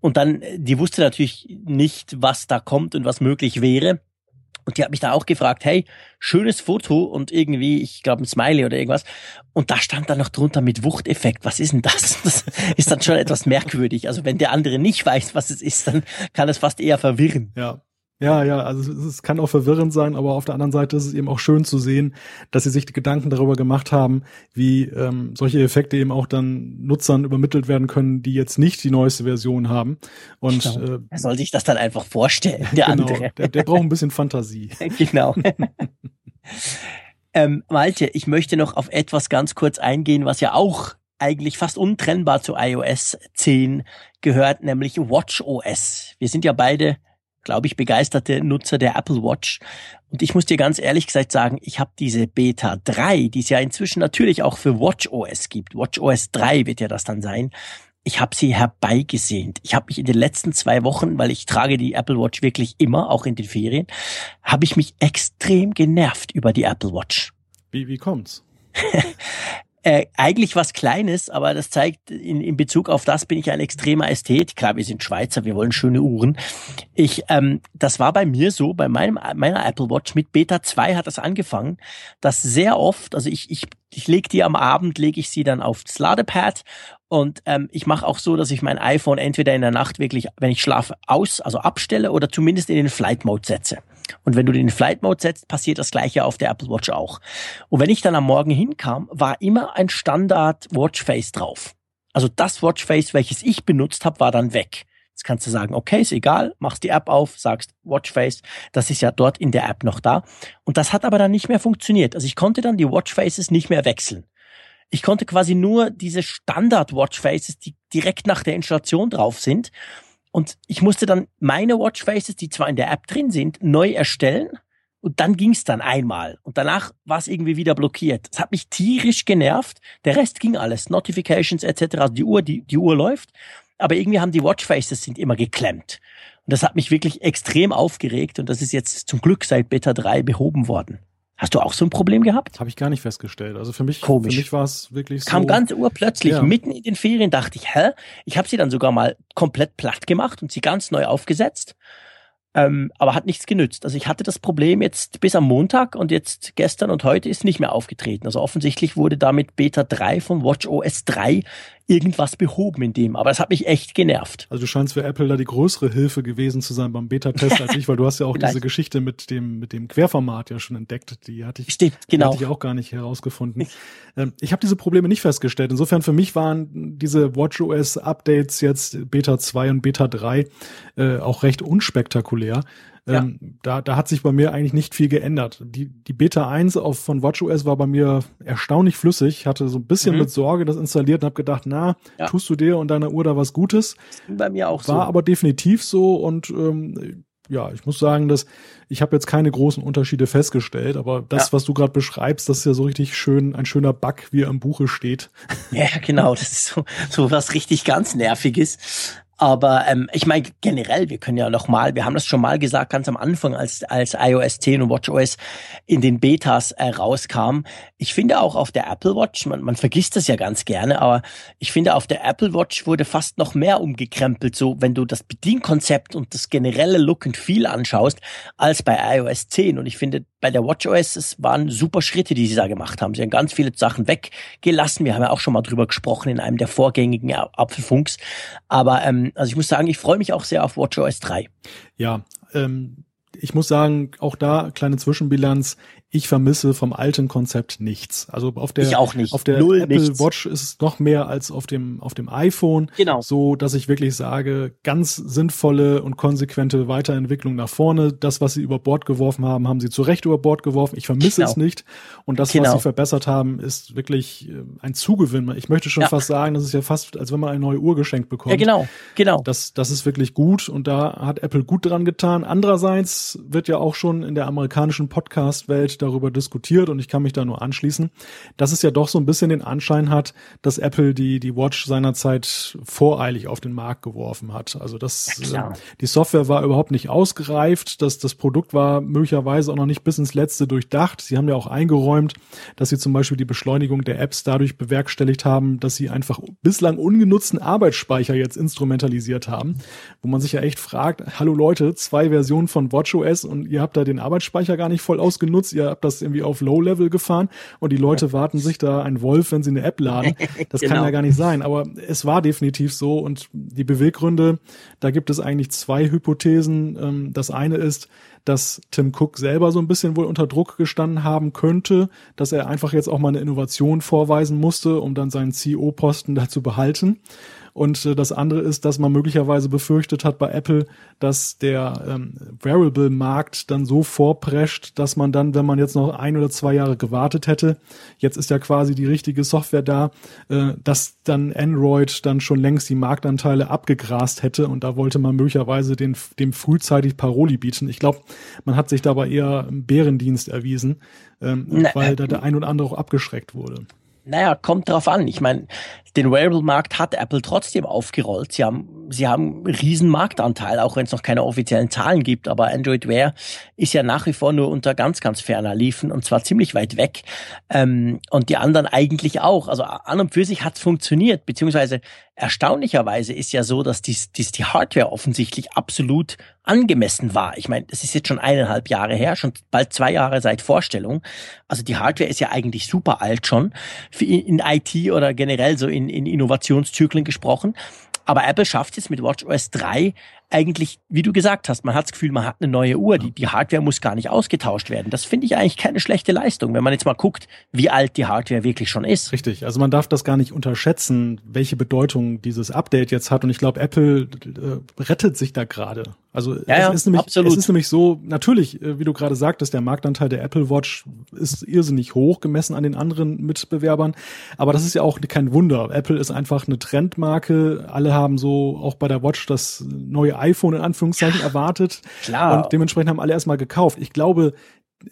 Speaker 1: und dann, die wusste natürlich nicht, was da kommt und was möglich wäre. Und die hat mich da auch gefragt, hey, schönes Foto und irgendwie, ich glaube, ein Smiley oder irgendwas. Und da stand dann noch drunter mit Wuchteffekt. Was ist denn das? Das ist dann schon etwas merkwürdig. Also wenn der andere nicht weiß, was es ist, dann kann es fast eher verwirren.
Speaker 2: Ja, ja, ja, also es, es, kann auch verwirrend sein, aber auf der anderen Seite ist es eben auch schön zu sehen, dass sie sich die Gedanken darüber gemacht haben, wie ähm, solche Effekte eben auch dann Nutzern übermittelt werden können, die jetzt nicht die neueste Version haben. Und
Speaker 1: genau. äh, er soll sich das dann einfach vorstellen, der
Speaker 2: genau,
Speaker 1: andere.
Speaker 2: Der, der braucht ein bisschen Fantasie.
Speaker 1: genau. ähm, Malte, ich möchte noch auf etwas ganz kurz eingehen, was ja auch eigentlich fast untrennbar zu iOS 10 gehört, nämlich WatchOS. Wir sind ja beide glaube ich, begeisterte Nutzer der Apple Watch. Und ich muss dir ganz ehrlich gesagt sagen, ich habe diese Beta 3, die es ja inzwischen natürlich auch für Watch OS gibt. Watch OS 3 wird ja das dann sein. Ich habe sie herbeigesehnt. Ich habe mich in den letzten zwei Wochen, weil ich trage die Apple Watch wirklich immer, auch in den Ferien, habe ich mich extrem genervt über die Apple Watch.
Speaker 2: Wie, wie kommt's?
Speaker 1: äh, eigentlich was Kleines, aber das zeigt, in, in Bezug auf das bin ich ein extremer Ästhet. Klar, wir sind Schweizer, wir wollen schöne Uhren. Ich, ähm, das war bei mir so, bei meinem, meiner Apple Watch mit Beta 2 hat das angefangen, dass sehr oft, also ich, ich, ich lege die am Abend, lege ich sie dann aufs Ladepad und ähm, ich mache auch so, dass ich mein iPhone entweder in der Nacht wirklich, wenn ich schlafe, aus, also abstelle oder zumindest in den Flight Mode setze. Und wenn du den Flight Mode setzt, passiert das gleiche auf der Apple Watch auch. Und wenn ich dann am Morgen hinkam, war immer ein Standard Watchface drauf. Also das Watchface, welches ich benutzt habe, war dann weg. Jetzt kannst du sagen, okay, ist egal, machst die App auf, sagst Watchface, das ist ja dort in der App noch da. Und das hat aber dann nicht mehr funktioniert. Also ich konnte dann die Watchfaces nicht mehr wechseln. Ich konnte quasi nur diese Standard Watchfaces, die direkt nach der Installation drauf sind, und ich musste dann meine Watchfaces, die zwar in der App drin sind, neu erstellen. Und dann ging's dann einmal. Und danach war es irgendwie wieder blockiert. Das hat mich tierisch genervt. Der Rest ging alles. Notifications etc. Also die Uhr, die, die Uhr läuft. Aber irgendwie haben die Watchfaces sind immer geklemmt. Und das hat mich wirklich extrem aufgeregt. Und das ist jetzt zum Glück seit Beta 3 behoben worden. Hast du auch so ein Problem gehabt?
Speaker 2: Habe ich gar nicht festgestellt. Also für mich,
Speaker 1: Komisch.
Speaker 2: für mich war es wirklich so.
Speaker 1: Kam ganz urplötzlich, ja. mitten in den Ferien dachte ich, hä? Ich habe sie dann sogar mal komplett platt gemacht und sie ganz neu aufgesetzt. Ähm, aber hat nichts genützt. Also ich hatte das Problem jetzt bis am Montag und jetzt gestern und heute ist nicht mehr aufgetreten. Also offensichtlich wurde damit Beta 3 von Watch OS 3 irgendwas behoben in dem. Aber es hat mich echt genervt.
Speaker 2: Also du scheinst für Apple da die größere Hilfe gewesen zu sein beim Beta-Test als ich, weil du hast ja auch diese Geschichte mit dem, mit dem Querformat ja schon entdeckt. Die hatte ich,
Speaker 1: Stimmt, genau.
Speaker 2: Die hatte ich auch gar nicht herausgefunden. Ähm, ich habe diese Probleme nicht festgestellt. Insofern für mich waren diese WatchOS-Updates jetzt Beta 2 und Beta 3 äh, auch recht unspektakulär. Ja. Ähm, da, da hat sich bei mir eigentlich nicht viel geändert. Die, die Beta 1 auf, von WatchOS war bei mir erstaunlich flüssig. Ich hatte so ein bisschen mhm. mit Sorge das installiert und habe gedacht, na, ja. tust du dir und deiner Uhr da was Gutes?
Speaker 1: Bei mir auch
Speaker 2: war so. War aber definitiv so und ähm, ja, ich muss sagen, dass ich habe jetzt keine großen Unterschiede festgestellt, aber das, ja. was du gerade beschreibst, das ist ja so richtig schön, ein schöner Bug, wie er im Buche steht.
Speaker 1: Ja, genau, das ist so, so was richtig ganz Nerviges. Aber ähm, ich meine generell, wir können ja noch mal, wir haben das schon mal gesagt, ganz am Anfang, als als iOS 10 und WatchOS in den Betas äh, rauskam. Ich finde auch auf der Apple Watch, man, man vergisst das ja ganz gerne, aber ich finde auf der Apple Watch wurde fast noch mehr umgekrempelt, so wenn du das Bedienkonzept und das generelle Look and Feel anschaust, als bei iOS 10. Und ich finde bei der WatchOS, es waren super Schritte, die sie da gemacht haben. Sie haben ganz viele Sachen weggelassen. Wir haben ja auch schon mal drüber gesprochen in einem der vorgängigen Apfelfunks. Aber ähm, also ich muss sagen, ich freue mich auch sehr auf WatchOS 3.
Speaker 2: Ja, ähm, ich muss sagen, auch da kleine Zwischenbilanz ich vermisse vom alten Konzept nichts. Also auf der,
Speaker 1: nicht.
Speaker 2: Auf der Null Apple nichts. Watch ist es noch mehr als auf dem, auf dem iPhone.
Speaker 1: Genau.
Speaker 2: So, dass ich wirklich sage, ganz sinnvolle und konsequente Weiterentwicklung nach vorne. Das, was sie über Bord geworfen haben, haben sie zu Recht über Bord geworfen. Ich vermisse genau. es nicht. Und das, genau. was sie verbessert haben, ist wirklich äh, ein Zugewinn. Ich möchte schon ja. fast sagen, das ist ja fast, als wenn man eine neue Uhr geschenkt bekommt. Ja,
Speaker 1: genau. Genau.
Speaker 2: Das, das ist wirklich gut. Und da hat Apple gut dran getan. Andererseits wird ja auch schon in der amerikanischen Podcast-Welt darüber diskutiert und ich kann mich da nur anschließen, dass es ja doch so ein bisschen den Anschein hat, dass Apple die, die Watch seinerzeit voreilig auf den Markt geworfen hat. Also das, ja, äh, die Software war überhaupt nicht ausgereift, das, das Produkt war möglicherweise auch noch nicht bis ins Letzte durchdacht. Sie haben ja auch eingeräumt, dass sie zum Beispiel die Beschleunigung der Apps dadurch bewerkstelligt haben, dass sie einfach bislang ungenutzten Arbeitsspeicher jetzt instrumentalisiert haben, wo man sich ja echt fragt, hallo Leute, zwei Versionen von WatchOS und ihr habt da den Arbeitsspeicher gar nicht voll ausgenutzt, ihr habt das irgendwie auf Low-Level gefahren und die Leute warten sich da ein Wolf, wenn sie eine App laden. Das genau. kann ja gar nicht sein. Aber es war definitiv so und die Beweggründe, da gibt es eigentlich zwei Hypothesen. Ähm, das eine ist, dass Tim Cook selber so ein bisschen wohl unter Druck gestanden haben könnte, dass er einfach jetzt auch mal eine Innovation vorweisen musste, um dann seinen CEO-Posten da zu behalten. Und äh, das andere ist, dass man möglicherweise befürchtet hat bei Apple, dass der ähm, Wearable-Markt dann so vorprescht, dass man dann, wenn man jetzt noch ein oder zwei Jahre gewartet hätte, jetzt ist ja quasi die richtige Software da, äh, dass dann Android dann schon längst die Marktanteile abgegrast hätte und da wollte man möglicherweise den, dem frühzeitig Paroli bieten. Ich glaube, man hat sich dabei eher Bärendienst erwiesen, ähm, Na, weil äh, da der ein oder andere auch abgeschreckt wurde.
Speaker 1: Naja, kommt drauf an. Ich meine, den Wearable-Markt hat Apple trotzdem aufgerollt. Sie haben, sie haben einen riesen Marktanteil, auch wenn es noch keine offiziellen Zahlen gibt. Aber Android Wear ist ja nach wie vor nur unter ganz, ganz ferner Liefen und zwar ziemlich weit weg. Ähm, und die anderen eigentlich auch. Also an und für sich hat es funktioniert, beziehungsweise erstaunlicherweise ist ja so, dass dies, dies die Hardware offensichtlich absolut angemessen war. Ich meine, das ist jetzt schon eineinhalb Jahre her, schon bald zwei Jahre seit Vorstellung. Also die Hardware ist ja eigentlich super alt schon in IT oder generell so in, in Innovationszyklen gesprochen. Aber Apple schafft es mit WatchOS 3 eigentlich, wie du gesagt hast, man hat das Gefühl, man hat eine neue Uhr. Die, die Hardware muss gar nicht ausgetauscht werden. Das finde ich eigentlich keine schlechte Leistung, wenn man jetzt mal guckt, wie alt die Hardware wirklich schon ist.
Speaker 2: Richtig. Also man darf das gar nicht unterschätzen, welche Bedeutung dieses Update jetzt hat. Und ich glaube, Apple äh, rettet sich da gerade. Also
Speaker 1: ja, ja,
Speaker 2: es, ist nämlich,
Speaker 1: absolut.
Speaker 2: es ist nämlich so, natürlich, äh, wie du gerade sagtest, der Marktanteil der Apple Watch ist irrsinnig hoch gemessen an den anderen Mitbewerbern. Aber das ist ja auch kein Wunder. Apple ist einfach eine Trendmarke. Alle haben so auch bei der Watch das neue iPhone in Anführungszeichen erwartet.
Speaker 1: Klar.
Speaker 2: Und dementsprechend haben alle erstmal gekauft. Ich glaube,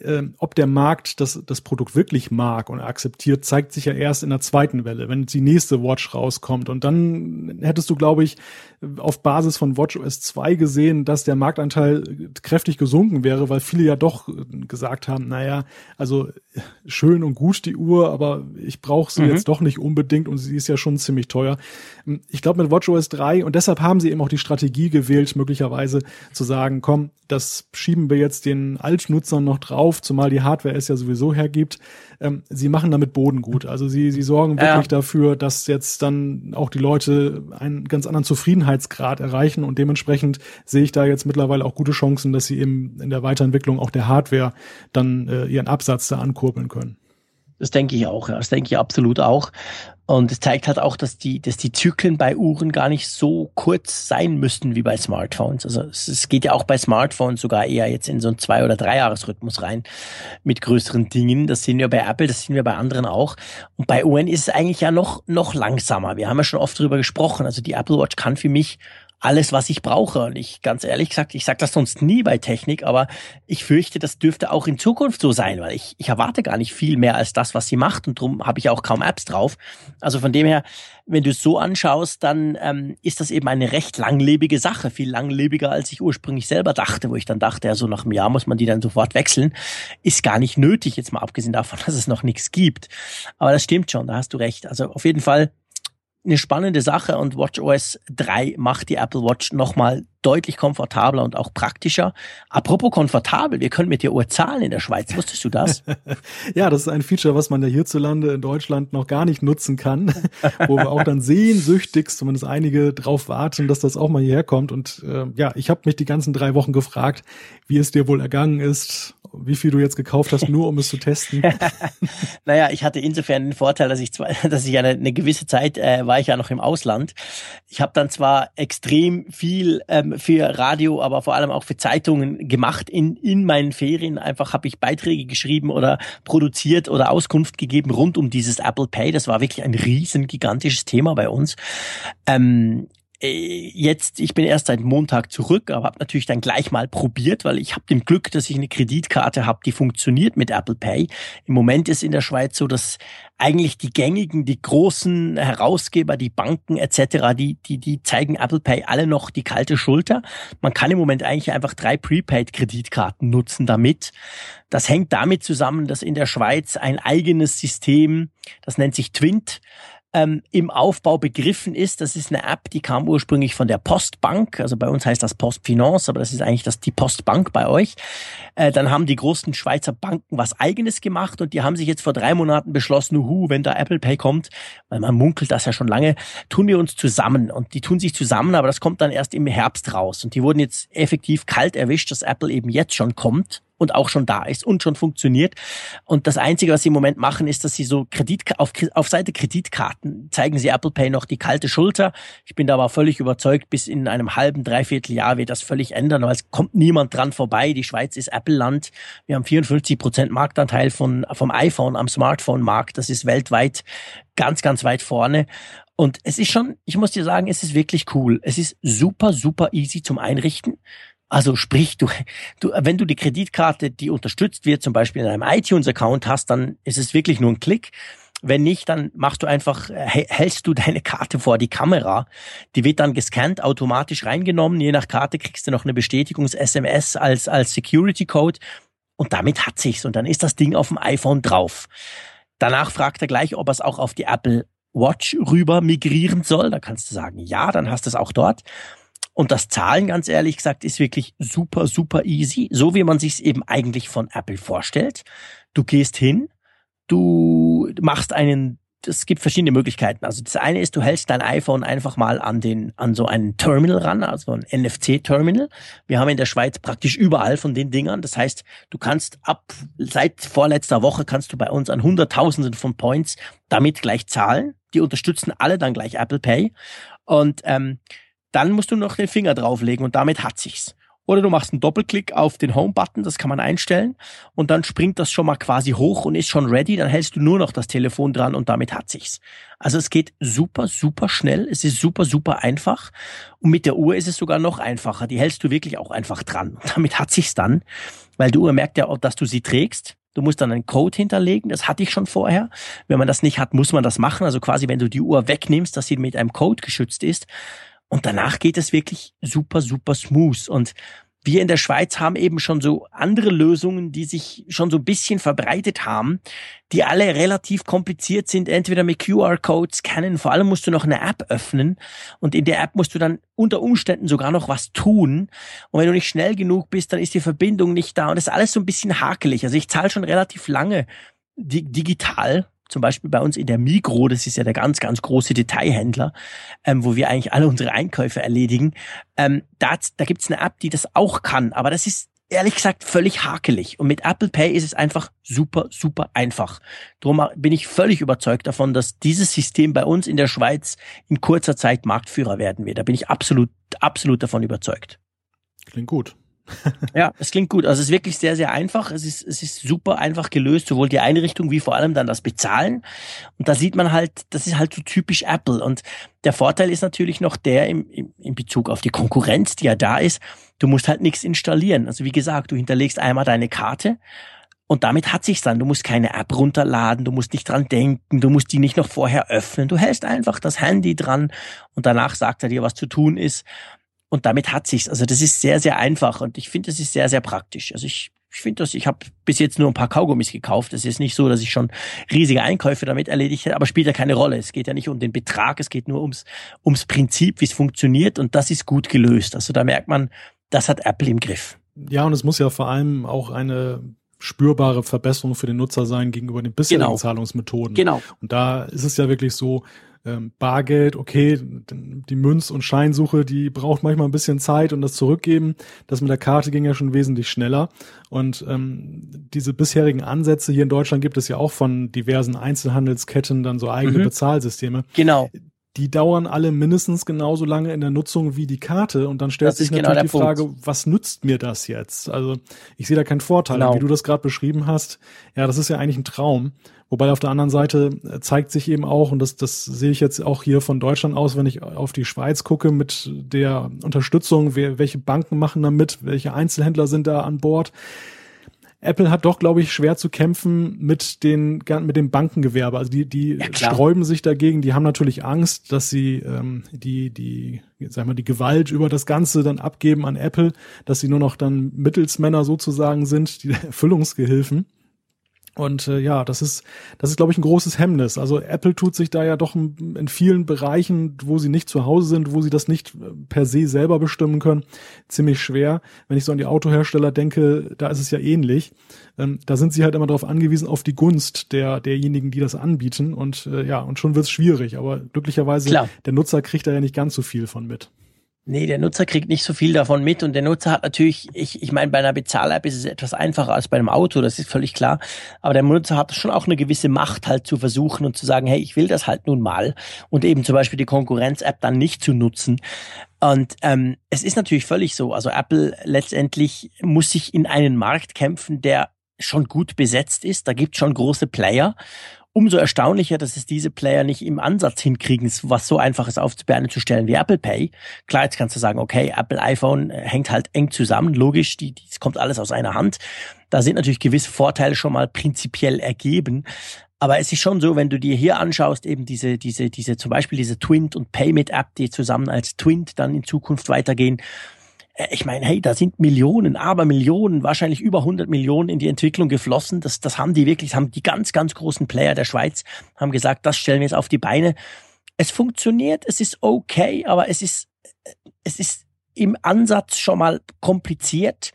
Speaker 2: äh, ob der Markt das, das Produkt wirklich mag und akzeptiert, zeigt sich ja erst in der zweiten Welle, wenn die nächste Watch rauskommt. Und dann hättest du, glaube ich, auf Basis von WatchOS 2 gesehen, dass der Marktanteil kräftig gesunken wäre, weil viele ja doch gesagt haben, naja, also schön und gut die Uhr, aber ich brauche sie mhm. jetzt doch nicht unbedingt und sie ist ja schon ziemlich teuer. Ich glaube mit WatchOS 3 und deshalb haben sie eben auch die Strategie gewählt, möglicherweise zu sagen, komm, das schieben wir jetzt den Altnutzern noch drauf drauf, zumal die Hardware es ja sowieso hergibt. Ähm, sie machen damit Boden gut. Also sie, sie sorgen wirklich ja. dafür, dass jetzt dann auch die Leute einen ganz anderen Zufriedenheitsgrad erreichen und dementsprechend sehe ich da jetzt mittlerweile auch gute Chancen, dass sie eben in der Weiterentwicklung auch der Hardware dann äh, ihren Absatz da ankurbeln können.
Speaker 1: Das denke ich auch, ja. Das denke ich absolut auch. Und es zeigt halt auch, dass die, dass die Zyklen bei Uhren gar nicht so kurz sein müssten wie bei Smartphones. Also es, es geht ja auch bei Smartphones sogar eher jetzt in so einen Zwei- oder Dreijahresrhythmus rein mit größeren Dingen. Das sehen wir bei Apple, das sehen wir bei anderen auch. Und bei Uhren ist es eigentlich ja noch, noch langsamer. Wir haben ja schon oft darüber gesprochen. Also die Apple Watch kann für mich alles, was ich brauche. Und ich ganz ehrlich gesagt, ich sage das sonst nie bei Technik, aber ich fürchte, das dürfte auch in Zukunft so sein, weil ich, ich erwarte gar nicht viel mehr als das, was sie macht und darum habe ich auch kaum Apps drauf. Also von dem her, wenn du es so anschaust, dann ähm, ist das eben eine recht langlebige Sache, viel langlebiger, als ich ursprünglich selber dachte, wo ich dann dachte, ja, so nach einem Jahr muss man die dann sofort wechseln. Ist gar nicht nötig, jetzt mal abgesehen davon, dass es noch nichts gibt. Aber das stimmt schon, da hast du recht. Also auf jeden Fall eine spannende Sache und WatchOS 3 macht die Apple Watch nochmal deutlich komfortabler und auch praktischer. Apropos komfortabel, wir können mit der Uhr zahlen in der Schweiz. Wusstest du das?
Speaker 2: ja, das ist ein Feature, was man ja hierzulande in Deutschland noch gar nicht nutzen kann, wo wir auch dann sehnsüchtig, zumindest einige, drauf warten, dass das auch mal hierher kommt. Und äh, ja, ich habe mich die ganzen drei Wochen gefragt, wie es dir wohl ergangen ist, wie viel du jetzt gekauft hast, nur um es zu testen.
Speaker 1: naja, ich hatte insofern den Vorteil, dass ich zwar, dass ich eine, eine gewisse Zeit äh, war ich ja noch im Ausland. Ich habe dann zwar extrem viel ähm, für Radio, aber vor allem auch für Zeitungen gemacht in in meinen Ferien. Einfach habe ich Beiträge geschrieben oder produziert oder Auskunft gegeben rund um dieses Apple Pay. Das war wirklich ein riesen gigantisches Thema bei uns. Ähm, äh, jetzt, ich bin erst seit Montag zurück, aber habe natürlich dann gleich mal probiert, weil ich habe den Glück, dass ich eine Kreditkarte habe, die funktioniert mit Apple Pay. Im Moment ist in der Schweiz so, dass eigentlich die gängigen, die großen Herausgeber, die Banken etc., die, die, die zeigen Apple Pay alle noch die kalte Schulter. Man kann im Moment eigentlich einfach drei Prepaid-Kreditkarten nutzen damit. Das hängt damit zusammen, dass in der Schweiz ein eigenes System, das nennt sich Twint, ähm, im Aufbau begriffen ist. Das ist eine App, die kam ursprünglich von der Postbank. Also bei uns heißt das Postfinance, aber das ist eigentlich das, die Postbank bei euch. Äh, dann haben die großen Schweizer Banken was eigenes gemacht und die haben sich jetzt vor drei Monaten beschlossen, hu, wenn da Apple Pay kommt, weil man munkelt das ja schon lange, tun wir uns zusammen. Und die tun sich zusammen, aber das kommt dann erst im Herbst raus. Und die wurden jetzt effektiv kalt erwischt, dass Apple eben jetzt schon kommt und auch schon da ist und schon funktioniert. Und das Einzige, was sie im Moment machen, ist, dass sie so Kredit auf, auf Seite Kreditkarten zeigen sie Apple Pay noch die kalte Schulter. Ich bin da aber völlig überzeugt, bis in einem halben, dreiviertel Jahr wird das völlig ändern, weil es kommt niemand dran vorbei. Die Schweiz ist Apple-Land. Wir haben 54 Prozent Marktanteil von, vom iPhone am Smartphone-Markt. Das ist weltweit ganz, ganz weit vorne. Und es ist schon, ich muss dir sagen, es ist wirklich cool. Es ist super, super easy zum Einrichten. Also sprich, du, du, wenn du die Kreditkarte, die unterstützt wird, zum Beispiel in einem iTunes-Account hast, dann ist es wirklich nur ein Klick. Wenn nicht, dann machst du einfach, hältst du deine Karte vor die Kamera. Die wird dann gescannt, automatisch reingenommen. Je nach Karte kriegst du noch eine Bestätigungs-SMS als, als Security Code. Und damit hat sich's. Und dann ist das Ding auf dem iPhone drauf. Danach fragt er gleich, ob er es auch auf die Apple Watch rüber migrieren soll. Da kannst du sagen, ja, dann hast du es auch dort. Und das Zahlen, ganz ehrlich gesagt, ist wirklich super, super easy, so wie man sich es eben eigentlich von Apple vorstellt. Du gehst hin, du machst einen es gibt verschiedene Möglichkeiten. Also das eine ist, du hältst dein iPhone einfach mal an den, an so einen Terminal ran, also ein NFC-Terminal. Wir haben in der Schweiz praktisch überall von den Dingern. Das heißt, du kannst ab, seit vorletzter Woche kannst du bei uns an Hunderttausenden von Points damit gleich zahlen. Die unterstützen alle dann gleich Apple Pay. Und ähm, dann musst du noch den Finger drauflegen und damit hat sich's. Oder du machst einen Doppelklick auf den Home-Button, das kann man einstellen und dann springt das schon mal quasi hoch und ist schon ready. Dann hältst du nur noch das Telefon dran und damit hat sich's. Also es geht super, super schnell. Es ist super, super einfach. Und mit der Uhr ist es sogar noch einfacher. Die hältst du wirklich auch einfach dran. Und damit hat sich's dann, weil die Uhr merkt ja auch, dass du sie trägst. Du musst dann einen Code hinterlegen, das hatte ich schon vorher. Wenn man das nicht hat, muss man das machen. Also quasi, wenn du die Uhr wegnimmst, dass sie mit einem Code geschützt ist, und danach geht es wirklich super, super smooth. Und wir in der Schweiz haben eben schon so andere Lösungen, die sich schon so ein bisschen verbreitet haben, die alle relativ kompliziert sind, entweder mit QR-Codes scannen, vor allem musst du noch eine App öffnen und in der App musst du dann unter Umständen sogar noch was tun und wenn du nicht schnell genug bist, dann ist die Verbindung nicht da und das ist alles so ein bisschen hakelig. Also ich zahle schon relativ lange digital zum Beispiel bei uns in der Migro, das ist ja der ganz, ganz große Detailhändler, ähm, wo wir eigentlich alle unsere Einkäufe erledigen, ähm, da, da gibt's eine App, die das auch kann, aber das ist ehrlich gesagt völlig hakelig. Und mit Apple Pay ist es einfach super, super einfach. Darum bin ich völlig überzeugt davon, dass dieses System bei uns in der Schweiz in kurzer Zeit Marktführer werden wird. Da bin ich absolut, absolut davon überzeugt.
Speaker 2: Klingt gut.
Speaker 1: ja, es klingt gut. Also es ist wirklich sehr, sehr einfach. Es ist, es ist super einfach gelöst, sowohl die Einrichtung wie vor allem dann das Bezahlen. Und da sieht man halt, das ist halt so typisch Apple. Und der Vorteil ist natürlich noch der im, im, in Bezug auf die Konkurrenz, die ja da ist. Du musst halt nichts installieren. Also wie gesagt, du hinterlegst einmal deine Karte und damit hat sich's dann. Du musst keine App runterladen, du musst nicht dran denken, du musst die nicht noch vorher öffnen. Du hältst einfach das Handy dran und danach sagt er dir, was zu tun ist. Und damit hat sich's. Also das ist sehr, sehr einfach und ich finde, das ist sehr, sehr praktisch. Also ich, ich finde das, ich habe bis jetzt nur ein paar Kaugummis gekauft. Es ist nicht so, dass ich schon riesige Einkäufe damit erledigt hätte, aber spielt ja keine Rolle. Es geht ja nicht um den Betrag, es geht nur ums, ums Prinzip, wie es funktioniert und das ist gut gelöst. Also da merkt man, das hat Apple im Griff.
Speaker 2: Ja, und es muss ja vor allem auch eine spürbare Verbesserung für den Nutzer sein gegenüber den bisherigen genau. Zahlungsmethoden.
Speaker 1: Genau.
Speaker 2: Und da ist es ja wirklich so, ähm, Bargeld, okay, die Münz- und Scheinsuche, die braucht manchmal ein bisschen Zeit und das Zurückgeben. Das mit der Karte ging ja schon wesentlich schneller. Und ähm, diese bisherigen Ansätze hier in Deutschland gibt es ja auch von diversen Einzelhandelsketten dann so eigene mhm. Bezahlsysteme.
Speaker 1: Genau
Speaker 2: die dauern alle mindestens genauso lange in der Nutzung wie die Karte und dann stellt das sich genau natürlich die Frage, Punkt. was nützt mir das jetzt? Also ich sehe da keinen Vorteil. Genau. Wie du das gerade beschrieben hast, ja, das ist ja eigentlich ein Traum. Wobei auf der anderen Seite äh, zeigt sich eben auch, und das, das sehe ich jetzt auch hier von Deutschland aus, wenn ich auf die Schweiz gucke mit der Unterstützung, wer, welche Banken machen da mit, welche Einzelhändler sind da an Bord. Apple hat doch, glaube ich, schwer zu kämpfen mit den mit dem Bankengewerbe. Also die die ja, sträuben sich dagegen. Die haben natürlich Angst, dass sie ähm, die die sag mal die Gewalt über das Ganze dann abgeben an Apple, dass sie nur noch dann Mittelsmänner sozusagen sind, die Erfüllungsgehilfen. Und äh, ja, das ist, das ist, glaube ich, ein großes Hemmnis. Also Apple tut sich da ja doch in, vielen Bereichen, wo sie nicht zu Hause sind, wo sie das nicht äh, per se selber bestimmen können, ziemlich schwer. Wenn ich so an die Autohersteller denke, da ist es ja ähnlich. Ähm, da sind sie halt immer darauf angewiesen, auf die Gunst der derjenigen, die das anbieten. Und äh, ja, und schon wird es schwierig. Aber glücklicherweise, Klar. der Nutzer kriegt da ja nicht ganz so viel von mit.
Speaker 1: Nee, der Nutzer kriegt nicht so viel davon mit und der Nutzer hat natürlich, ich, ich meine, bei einer Bezahl-App ist es etwas einfacher als bei einem Auto, das ist völlig klar. Aber der Nutzer hat schon auch eine gewisse Macht halt zu versuchen und zu sagen, hey, ich will das halt nun mal und eben zum Beispiel die Konkurrenz-App dann nicht zu nutzen. Und ähm, es ist natürlich völlig so. Also Apple letztendlich muss sich in einen Markt kämpfen, der schon gut besetzt ist. Da gibt schon große Player umso erstaunlicher, dass es diese Player nicht im Ansatz hinkriegen, was so einfach ist aufzubeinen zu stellen wie Apple Pay. Klar, jetzt kannst du sagen, okay, Apple iPhone äh, hängt halt eng zusammen, logisch, die, die, es kommt alles aus einer Hand. Da sind natürlich gewisse Vorteile schon mal prinzipiell ergeben. Aber es ist schon so, wenn du dir hier anschaust, eben diese, diese, diese, zum Beispiel diese Twint und Payment App, die zusammen als Twint dann in Zukunft weitergehen, ich meine, hey, da sind Millionen, aber Millionen, wahrscheinlich über 100 Millionen in die Entwicklung geflossen. Das, das haben die wirklich, das haben die ganz, ganz großen Player der Schweiz, haben gesagt, das stellen wir jetzt auf die Beine. Es funktioniert, es ist okay, aber es ist, es ist im Ansatz schon mal kompliziert.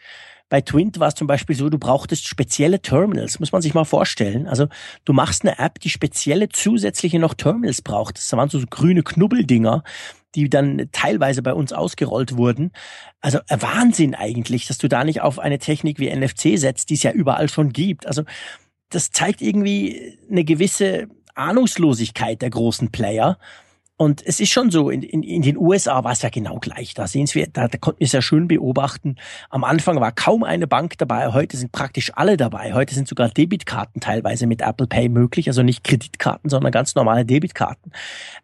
Speaker 1: Bei Twint war es zum Beispiel so, du brauchtest spezielle Terminals, muss man sich mal vorstellen. Also du machst eine App, die spezielle zusätzliche noch Terminals braucht. Das waren so grüne Knubbeldinger, die dann teilweise bei uns ausgerollt wurden. Also äh, Wahnsinn eigentlich, dass du da nicht auf eine Technik wie NFC setzt, die es ja überall schon gibt. Also das zeigt irgendwie eine gewisse Ahnungslosigkeit der großen Player. Und es ist schon so, in, in, in den USA war es ja genau gleich. Da sehen wir, da, da konnten wir es ja schön beobachten. Am Anfang war kaum eine Bank dabei, heute sind praktisch alle dabei. Heute sind sogar Debitkarten teilweise mit Apple Pay möglich, also nicht Kreditkarten, sondern ganz normale Debitkarten.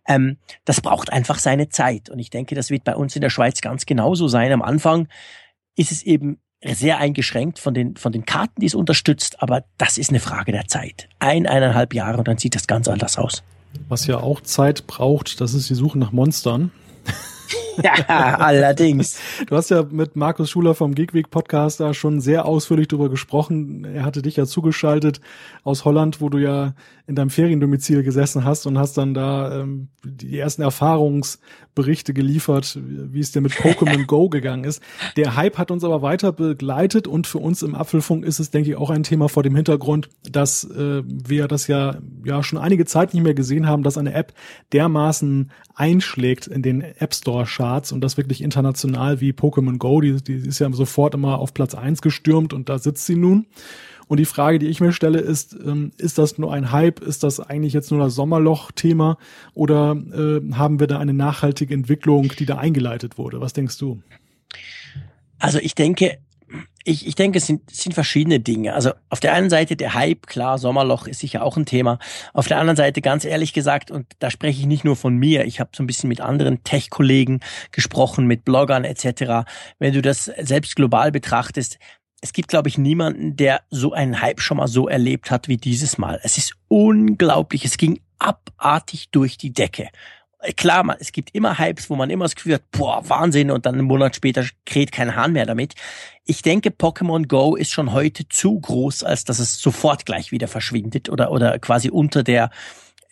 Speaker 1: Ähm, das braucht einfach seine Zeit. Und ich denke, das wird bei uns in der Schweiz ganz genauso sein. Am Anfang ist es eben sehr eingeschränkt von den, von den Karten, die es unterstützt, aber das ist eine Frage der Zeit. Ein, eineinhalb Jahre und dann sieht das ganz anders aus.
Speaker 2: Was ja auch Zeit braucht, das ist die Suche nach Monstern.
Speaker 1: Ja, allerdings.
Speaker 2: Du hast ja mit Markus Schuler vom Geekweg Podcast da schon sehr ausführlich darüber gesprochen. Er hatte dich ja zugeschaltet aus Holland, wo du ja in deinem Feriendomizil gesessen hast und hast dann da ähm, die ersten Erfahrungsberichte geliefert, wie es dir mit Pokémon Go gegangen ist. Der Hype hat uns aber weiter begleitet und für uns im Apfelfunk ist es, denke ich, auch ein Thema vor dem Hintergrund, dass äh, wir das ja ja schon einige Zeit nicht mehr gesehen haben, dass eine App dermaßen einschlägt in den App Store Charts und das wirklich international wie Pokémon Go, die, die ist ja sofort immer auf Platz eins gestürmt und da sitzt sie nun. Und die Frage, die ich mir stelle, ist, ähm, ist das nur ein Hype? Ist das eigentlich jetzt nur das Sommerloch-Thema? Oder äh, haben wir da eine nachhaltige Entwicklung, die da eingeleitet wurde? Was denkst du?
Speaker 1: Also ich denke, ich, ich denke, es sind, es sind verschiedene Dinge. Also auf der einen Seite der Hype, klar, Sommerloch ist sicher auch ein Thema. Auf der anderen Seite, ganz ehrlich gesagt, und da spreche ich nicht nur von mir, ich habe so ein bisschen mit anderen Tech-Kollegen gesprochen, mit Bloggern etc. Wenn du das selbst global betrachtest, es gibt, glaube ich, niemanden, der so einen Hype schon mal so erlebt hat wie dieses Mal. Es ist unglaublich. Es ging abartig durch die Decke. Klar, man, es gibt immer Hypes, wo man immer das Gefühl hat, boah, Wahnsinn, und dann einen Monat später kräht kein Hahn mehr damit. Ich denke, Pokémon Go ist schon heute zu groß, als dass es sofort gleich wieder verschwindet oder, oder quasi unter der,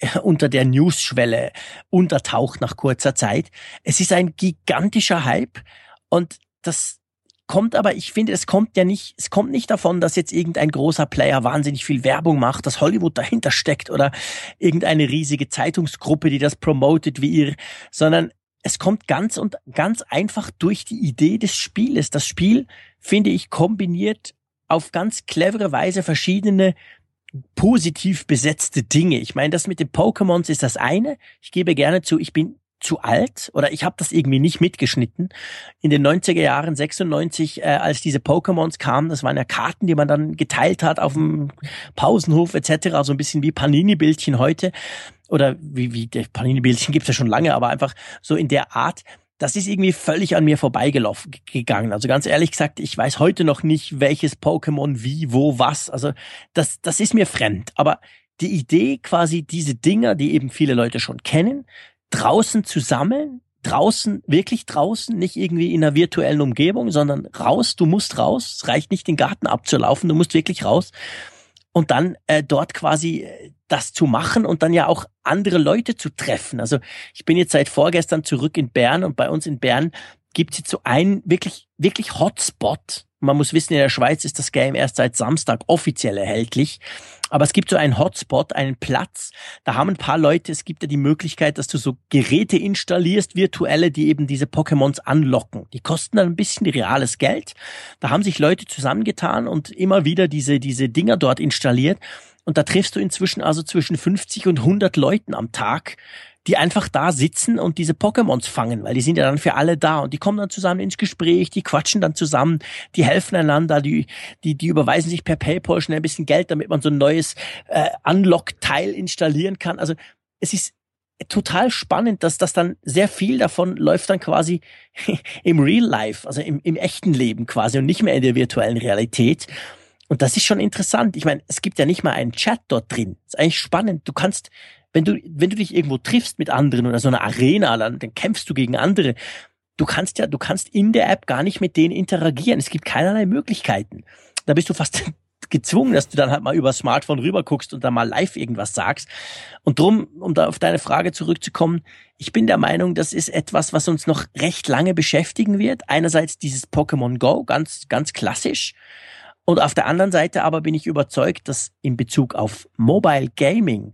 Speaker 1: unter der News-Schwelle untertaucht nach kurzer Zeit. Es ist ein gigantischer Hype und das, kommt aber, ich finde, es kommt ja nicht, es kommt nicht davon, dass jetzt irgendein großer Player wahnsinnig viel Werbung macht, dass Hollywood dahinter steckt oder irgendeine riesige Zeitungsgruppe, die das promotet wie ihr, sondern es kommt ganz und ganz einfach durch die Idee des Spieles. Das Spiel, finde ich, kombiniert auf ganz clevere Weise verschiedene positiv besetzte Dinge. Ich meine, das mit den Pokémons ist das eine. Ich gebe gerne zu, ich bin zu alt oder ich habe das irgendwie nicht mitgeschnitten. In den 90er Jahren, 96, äh, als diese Pokémons kamen, das waren ja Karten, die man dann geteilt hat auf dem Pausenhof etc., so ein bisschen wie Panini-Bildchen heute. Oder wie, wie Panini-Bildchen gibt's ja schon lange, aber einfach so in der Art. Das ist irgendwie völlig an mir vorbeigelaufen gegangen. Also ganz ehrlich gesagt, ich weiß heute noch nicht, welches Pokémon wie, wo, was. Also das, das ist mir fremd. Aber die Idee, quasi diese Dinger, die eben viele Leute schon kennen, draußen zu sammeln, draußen, wirklich draußen, nicht irgendwie in einer virtuellen Umgebung, sondern raus, du musst raus, es reicht nicht den Garten abzulaufen, du musst wirklich raus und dann äh, dort quasi äh, das zu machen und dann ja auch andere Leute zu treffen. Also ich bin jetzt seit vorgestern zurück in Bern und bei uns in Bern gibt es jetzt so einen wirklich, wirklich Hotspot, man muss wissen, in der Schweiz ist das Game erst seit Samstag offiziell erhältlich. Aber es gibt so einen Hotspot, einen Platz. Da haben ein paar Leute, es gibt ja die Möglichkeit, dass du so Geräte installierst, virtuelle, die eben diese Pokémons anlocken. Die kosten dann ein bisschen reales Geld. Da haben sich Leute zusammengetan und immer wieder diese, diese Dinger dort installiert. Und da triffst du inzwischen also zwischen 50 und 100 Leuten am Tag, die einfach da sitzen und diese Pokémons fangen, weil die sind ja dann für alle da und die kommen dann zusammen ins Gespräch, die quatschen dann zusammen, die helfen einander, die, die, die überweisen sich per PayPal schnell ein bisschen Geld, damit man so ein neues äh, Unlock-Teil installieren kann. Also es ist total spannend, dass das dann sehr viel davon läuft dann quasi im Real Life, also im, im echten Leben quasi und nicht mehr in der virtuellen Realität. Und das ist schon interessant. Ich meine, es gibt ja nicht mal einen Chat dort drin. Das ist eigentlich spannend. Du kannst wenn du, wenn du dich irgendwo triffst mit anderen oder so einer Arena, dann, dann kämpfst du gegen andere. Du kannst ja, du kannst in der App gar nicht mit denen interagieren. Es gibt keinerlei Möglichkeiten. Da bist du fast gezwungen, dass du dann halt mal über Smartphone rüber guckst und dann mal live irgendwas sagst. Und drum, um da auf deine Frage zurückzukommen, ich bin der Meinung, das ist etwas, was uns noch recht lange beschäftigen wird. Einerseits dieses Pokémon Go, ganz, ganz klassisch. Und auf der anderen Seite aber bin ich überzeugt, dass in Bezug auf Mobile Gaming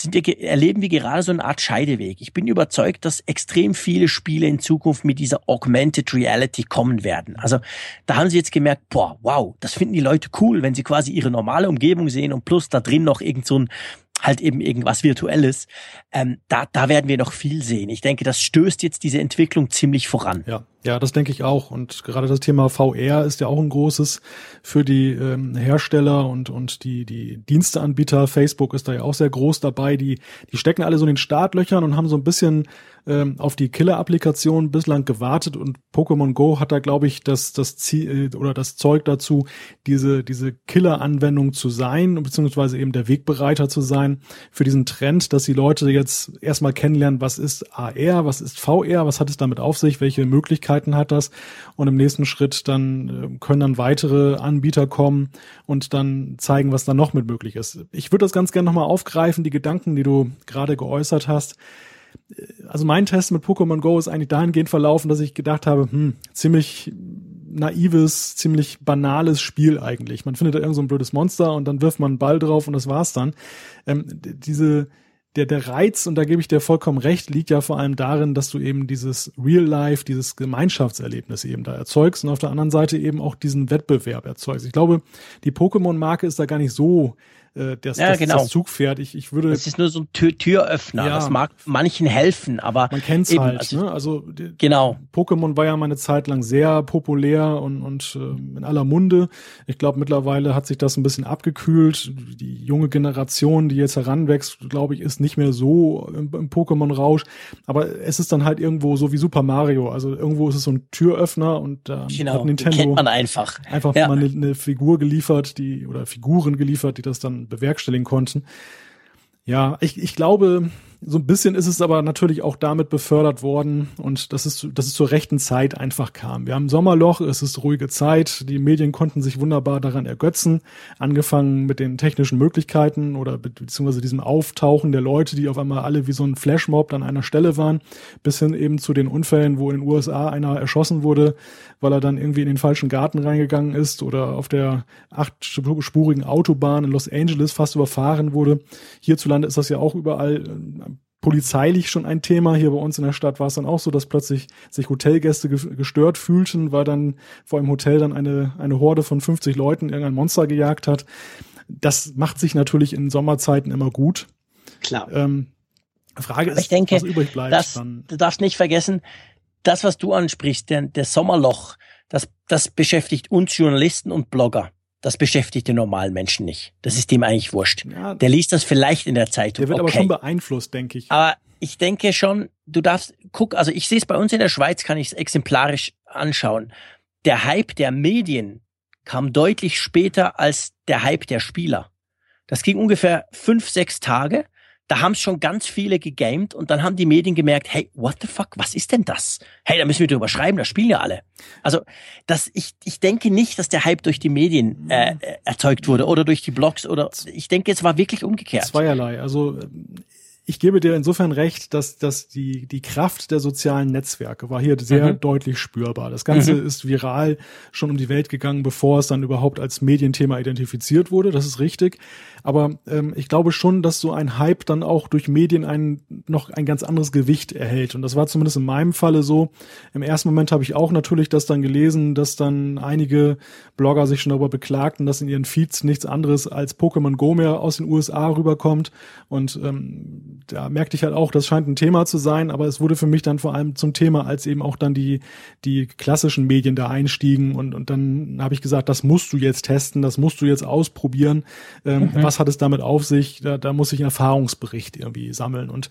Speaker 1: sind wir, erleben wir gerade so eine Art Scheideweg. Ich bin überzeugt, dass extrem viele Spiele in Zukunft mit dieser Augmented Reality kommen werden. Also da haben sie jetzt gemerkt, boah, wow, das finden die Leute cool, wenn sie quasi ihre normale Umgebung sehen und plus da drin noch irgend so ein halt eben irgendwas Virtuelles. Ähm, da, da werden wir noch viel sehen. Ich denke, das stößt jetzt diese Entwicklung ziemlich voran.
Speaker 2: Ja, Ja, das denke ich auch. Und gerade das Thema VR ist ja auch ein großes für die ähm, Hersteller und, und die, die Diensteanbieter. Facebook ist da ja auch sehr groß dabei. Die, die stecken alle so in den Startlöchern und haben so ein bisschen ähm, auf die Killer-Applikation bislang gewartet und Pokémon Go hat da, glaube ich, das, das Ziel äh, oder das Zeug dazu, diese, diese Killer-Anwendung zu sein, beziehungsweise eben der Wegbereiter zu sein für diesen Trend, dass die Leute jetzt erstmal kennenlernen, was ist AR, was ist VR, was hat es damit auf sich, welche Möglichkeiten hat das und im nächsten Schritt dann äh, können dann weitere Anbieter kommen und dann zeigen, was da noch mit möglich ist. Ich würde das ganz gerne nochmal aufgreifen, die Gedanken, die du gerade geäußert hast also mein Test mit Pokémon Go ist eigentlich dahingehend verlaufen, dass ich gedacht habe, hm, ziemlich naives, ziemlich banales Spiel eigentlich. Man findet da irgend so ein blödes Monster und dann wirft man einen Ball drauf und das war's dann. Ähm, diese, der, der Reiz, und da gebe ich dir vollkommen recht, liegt ja vor allem darin, dass du eben dieses Real Life, dieses Gemeinschaftserlebnis eben da erzeugst und auf der anderen Seite eben auch diesen Wettbewerb erzeugst. Ich glaube, die Pokémon-Marke ist da gar nicht so äh, das,
Speaker 1: ja,
Speaker 2: das,
Speaker 1: genau.
Speaker 2: das Zugpferd. Ich, ich würde.
Speaker 1: Das ist nur so ein Tür Türöffner. Ja. Das mag manchen helfen, aber.
Speaker 2: Man kennt's eben, halt, also, ne? Also,
Speaker 1: genau.
Speaker 2: Pokémon war ja mal eine Zeit lang sehr populär und, und äh, in aller Munde. Ich glaube, mittlerweile hat sich das ein bisschen abgekühlt. Die junge Generation, die jetzt heranwächst, glaube ich, ist nicht mehr so im, im Pokémon-Rausch. Aber es ist dann halt irgendwo so wie Super Mario. Also irgendwo ist es so ein Türöffner und da
Speaker 1: genau,
Speaker 2: hat Nintendo
Speaker 1: kennt man einfach.
Speaker 2: einfach ja. mal eine, eine Figur geliefert, die oder Figuren geliefert, die das dann bewerkstelligen konnten. Ja, ich, ich glaube, so ein bisschen ist es aber natürlich auch damit befördert worden und dass es, dass es zur rechten Zeit einfach kam. Wir haben Sommerloch, es ist ruhige Zeit, die Medien konnten sich wunderbar daran ergötzen, angefangen mit den technischen Möglichkeiten oder beziehungsweise diesem Auftauchen der Leute, die auf einmal alle wie so ein Flashmob an einer Stelle waren, bis hin eben zu den Unfällen, wo in den USA einer erschossen wurde, weil er dann irgendwie in den falschen Garten reingegangen ist oder auf der achtspurigen Autobahn in Los Angeles fast überfahren wurde. Hierzulande ist das ja auch überall polizeilich schon ein Thema. Hier bei uns in der Stadt war es dann auch so, dass plötzlich sich Hotelgäste gestört fühlten, weil dann vor einem Hotel dann eine, eine Horde von 50 Leuten irgendein Monster gejagt hat. Das macht sich natürlich in Sommerzeiten immer gut.
Speaker 1: Klar.
Speaker 2: Ähm, Frage ist,
Speaker 1: ich denke,
Speaker 2: was übrig bleibt.
Speaker 1: Das,
Speaker 2: dann.
Speaker 1: Du darfst nicht vergessen, das, was du ansprichst, der, der Sommerloch, das, das beschäftigt uns Journalisten und Blogger. Das beschäftigt den normalen Menschen nicht. Das ist dem eigentlich wurscht. Ja, der liest das vielleicht in der Zeitung.
Speaker 2: Der wird okay. aber schon beeinflusst, denke ich.
Speaker 1: Aber ich denke schon, du darfst, guck, also ich sehe es bei uns in der Schweiz, kann ich es exemplarisch anschauen. Der Hype der Medien kam deutlich später als der Hype der Spieler. Das ging ungefähr fünf, sechs Tage da haben schon ganz viele gegamed und dann haben die Medien gemerkt, hey, what the fuck, was ist denn das? Hey, da müssen wir drüber schreiben, da spielen ja alle. Also, das, ich, ich denke nicht, dass der Hype durch die Medien äh, erzeugt wurde oder durch die Blogs oder ich denke, es war wirklich umgekehrt.
Speaker 2: Zweierlei. Also ich gebe dir insofern recht, dass, dass die, die Kraft der sozialen Netzwerke war hier sehr mhm. deutlich spürbar. Das Ganze mhm. ist viral schon um die Welt gegangen, bevor es dann überhaupt als Medienthema identifiziert wurde. Das ist richtig. Aber ähm, ich glaube schon, dass so ein Hype dann auch durch Medien ein, noch ein ganz anderes Gewicht erhält. Und das war zumindest in meinem Falle so. Im ersten Moment habe ich auch natürlich das dann gelesen, dass dann einige Blogger sich schon darüber beklagten, dass in ihren Feeds nichts anderes als Pokémon Go mehr aus den USA rüberkommt. Und ähm, da merkte ich halt auch, das scheint ein Thema zu sein, aber es wurde für mich dann vor allem zum Thema, als eben auch dann die, die klassischen Medien da einstiegen und, und dann habe ich gesagt, das musst du jetzt testen, das musst du jetzt ausprobieren. Ähm, mhm. Was hat es damit auf sich? Da, da muss ich einen Erfahrungsbericht irgendwie sammeln. Und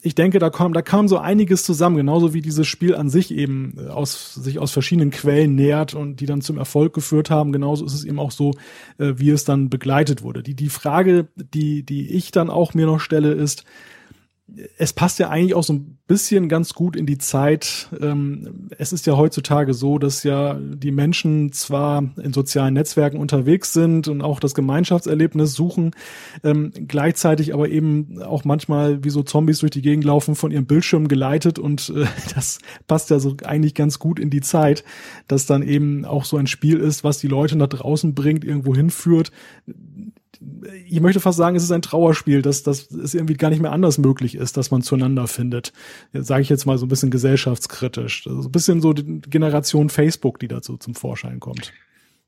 Speaker 2: ich denke, da kam, da kam so einiges zusammen, genauso wie dieses Spiel an sich eben äh, aus, sich aus verschiedenen Quellen nährt und die dann zum Erfolg geführt haben. Genauso ist es eben auch so, äh, wie es dann begleitet wurde. Die, die Frage, die, die ich dann auch mir noch stelle, ist, es passt ja eigentlich auch so ein bisschen ganz gut in die Zeit. Ähm, es ist ja heutzutage so, dass ja die Menschen zwar in sozialen Netzwerken unterwegs sind und auch das Gemeinschaftserlebnis suchen, ähm, gleichzeitig aber eben auch manchmal wie so Zombies durch die Gegend laufen, von ihrem Bildschirm geleitet und äh, das passt ja so eigentlich ganz gut in die Zeit, dass dann eben auch so ein Spiel ist, was die Leute nach draußen bringt, irgendwo hinführt ich möchte fast sagen, es ist ein Trauerspiel, dass, dass es irgendwie gar nicht mehr anders möglich ist, dass man zueinander findet. Sage ich jetzt mal so ein bisschen gesellschaftskritisch. Also ein bisschen so die Generation Facebook, die dazu zum Vorschein kommt.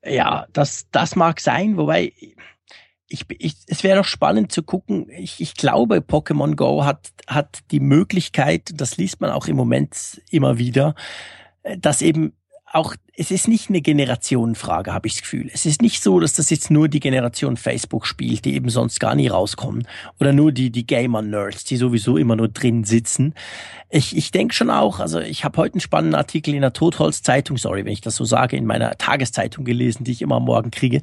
Speaker 1: Ja, das, das mag sein, wobei ich, ich, es wäre doch spannend zu gucken. Ich, ich glaube, Pokémon Go hat, hat die Möglichkeit, das liest man auch im Moment immer wieder, dass eben auch, es ist nicht eine Generationenfrage, habe ich das Gefühl. Es ist nicht so, dass das jetzt nur die Generation Facebook spielt, die eben sonst gar nie rauskommen. Oder nur die, die Gamer-Nerds, die sowieso immer nur drin sitzen. Ich, ich denke schon auch, also ich habe heute einen spannenden Artikel in der Totholz-Zeitung, sorry, wenn ich das so sage, in meiner Tageszeitung gelesen, die ich immer am Morgen kriege,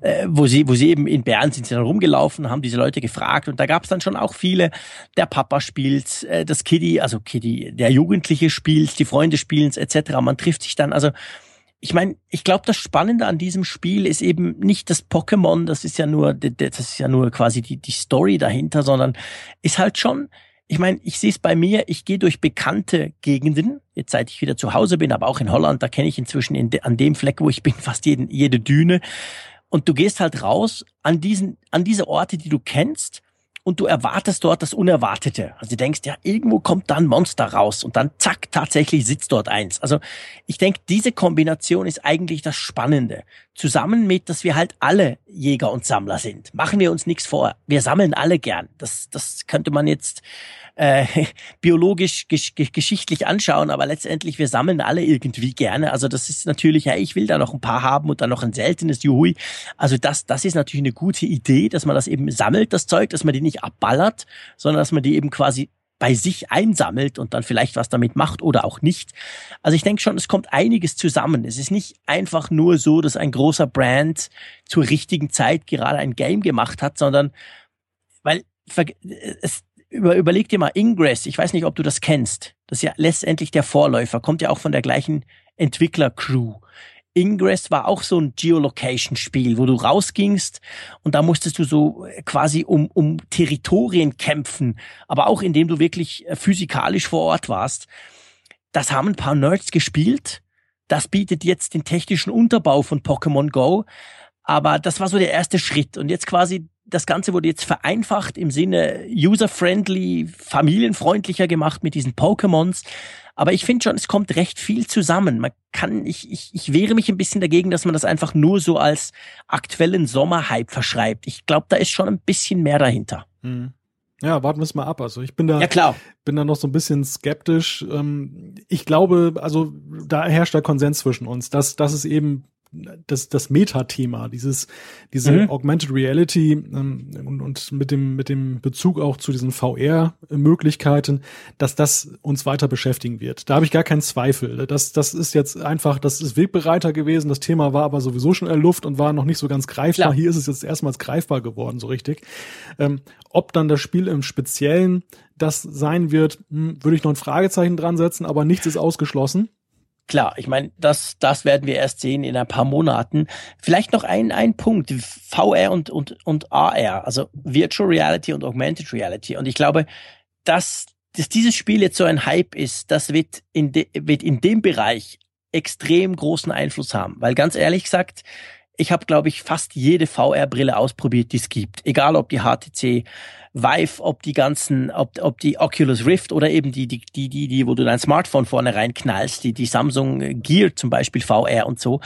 Speaker 1: äh, wo sie, wo sie eben in Bern sind sie dann rumgelaufen, haben diese Leute gefragt und da gab es dann schon auch viele, der Papa spielt, äh, das Kiddy, also Kiddy, der Jugendliche spielt, die Freunde spielen etc. Man trifft sich dann, also ich meine, ich glaube, das Spannende an diesem Spiel ist eben nicht das Pokémon, das ist ja nur, das ist ja nur quasi die, die Story dahinter, sondern ist halt schon, ich meine, ich sehe es bei mir, ich gehe durch bekannte Gegenden, jetzt seit ich wieder zu Hause bin, aber auch in Holland, da kenne ich inzwischen in de, an dem Fleck, wo ich bin, fast jeden, jede Düne. Und du gehst halt raus an diesen, an diese Orte, die du kennst und du erwartest dort das Unerwartete. Also du denkst, ja, irgendwo kommt da ein Monster raus und dann zack, tatsächlich sitzt dort eins. Also ich denke, diese Kombination ist eigentlich das Spannende. Zusammen mit, dass wir halt alle Jäger und Sammler sind. Machen wir uns nichts vor. Wir sammeln alle gern. Das, das könnte man jetzt äh, biologisch, gesch geschichtlich anschauen, aber letztendlich, wir sammeln alle irgendwie gerne. Also das ist natürlich, ja, ich will da noch ein paar haben und dann noch ein seltenes Juhui. Also das, das ist natürlich eine gute Idee, dass man das eben sammelt, das Zeug, dass man die nicht abballert, sondern dass man die eben quasi bei sich einsammelt und dann vielleicht was damit macht oder auch nicht. Also ich denke schon, es kommt einiges zusammen. Es ist nicht einfach nur so, dass ein großer Brand zur richtigen Zeit gerade ein Game gemacht hat, sondern weil es, über, überleg dir mal Ingress, ich weiß nicht, ob du das kennst. Das ist ja letztendlich der Vorläufer, kommt ja auch von der gleichen Entwickler-Crew. Ingress war auch so ein Geolocation-Spiel, wo du rausgingst und da musstest du so quasi um, um Territorien kämpfen, aber auch indem du wirklich äh, physikalisch vor Ort warst. Das haben ein paar Nerds gespielt. Das bietet jetzt den technischen Unterbau von Pokémon Go. Aber das war so der erste Schritt. Und jetzt quasi das Ganze wurde jetzt vereinfacht im Sinne user-friendly, familienfreundlicher gemacht mit diesen Pokémons. Aber ich finde schon, es kommt recht viel zusammen. Man kann, ich, ich, ich wehre mich ein bisschen dagegen, dass man das einfach nur so als aktuellen Sommerhype verschreibt. Ich glaube, da ist schon ein bisschen mehr dahinter.
Speaker 2: Hm. Ja, warten wir es mal ab. Also ich bin da,
Speaker 1: ja, klar.
Speaker 2: bin da noch so ein bisschen skeptisch. Ähm, ich glaube, also da herrscht der Konsens zwischen uns, dass, dass es eben das, das Meta-Thema, dieses, diese mhm. Augmented Reality ähm, und, und mit dem, mit dem Bezug auch zu diesen VR-Möglichkeiten, dass das uns weiter beschäftigen wird. Da habe ich gar keinen Zweifel. Das, das ist jetzt einfach, das ist wegbereiter gewesen. Das Thema war aber sowieso schon in der Luft und war noch nicht so ganz greifbar. Klar. Hier ist es jetzt erstmals greifbar geworden, so richtig. Ähm, ob dann das Spiel im Speziellen das sein wird, hm, würde ich noch ein Fragezeichen dran setzen, aber nichts ist ausgeschlossen.
Speaker 1: Klar, ich meine, das, das werden wir erst sehen in ein paar Monaten. Vielleicht noch ein, ein Punkt, VR und, und, und AR, also Virtual Reality und Augmented Reality. Und ich glaube, dass, dass dieses Spiel jetzt so ein Hype ist, das wird in, de, wird in dem Bereich extrem großen Einfluss haben. Weil ganz ehrlich gesagt, ich habe, glaube ich, fast jede VR-Brille ausprobiert, die es gibt. Egal ob die HTC Vive, ob die ganzen, ob, ob die Oculus Rift oder eben die, die, die, die, die, wo du dein Smartphone vorne reinknallst, die, die Samsung Gear zum Beispiel VR und so.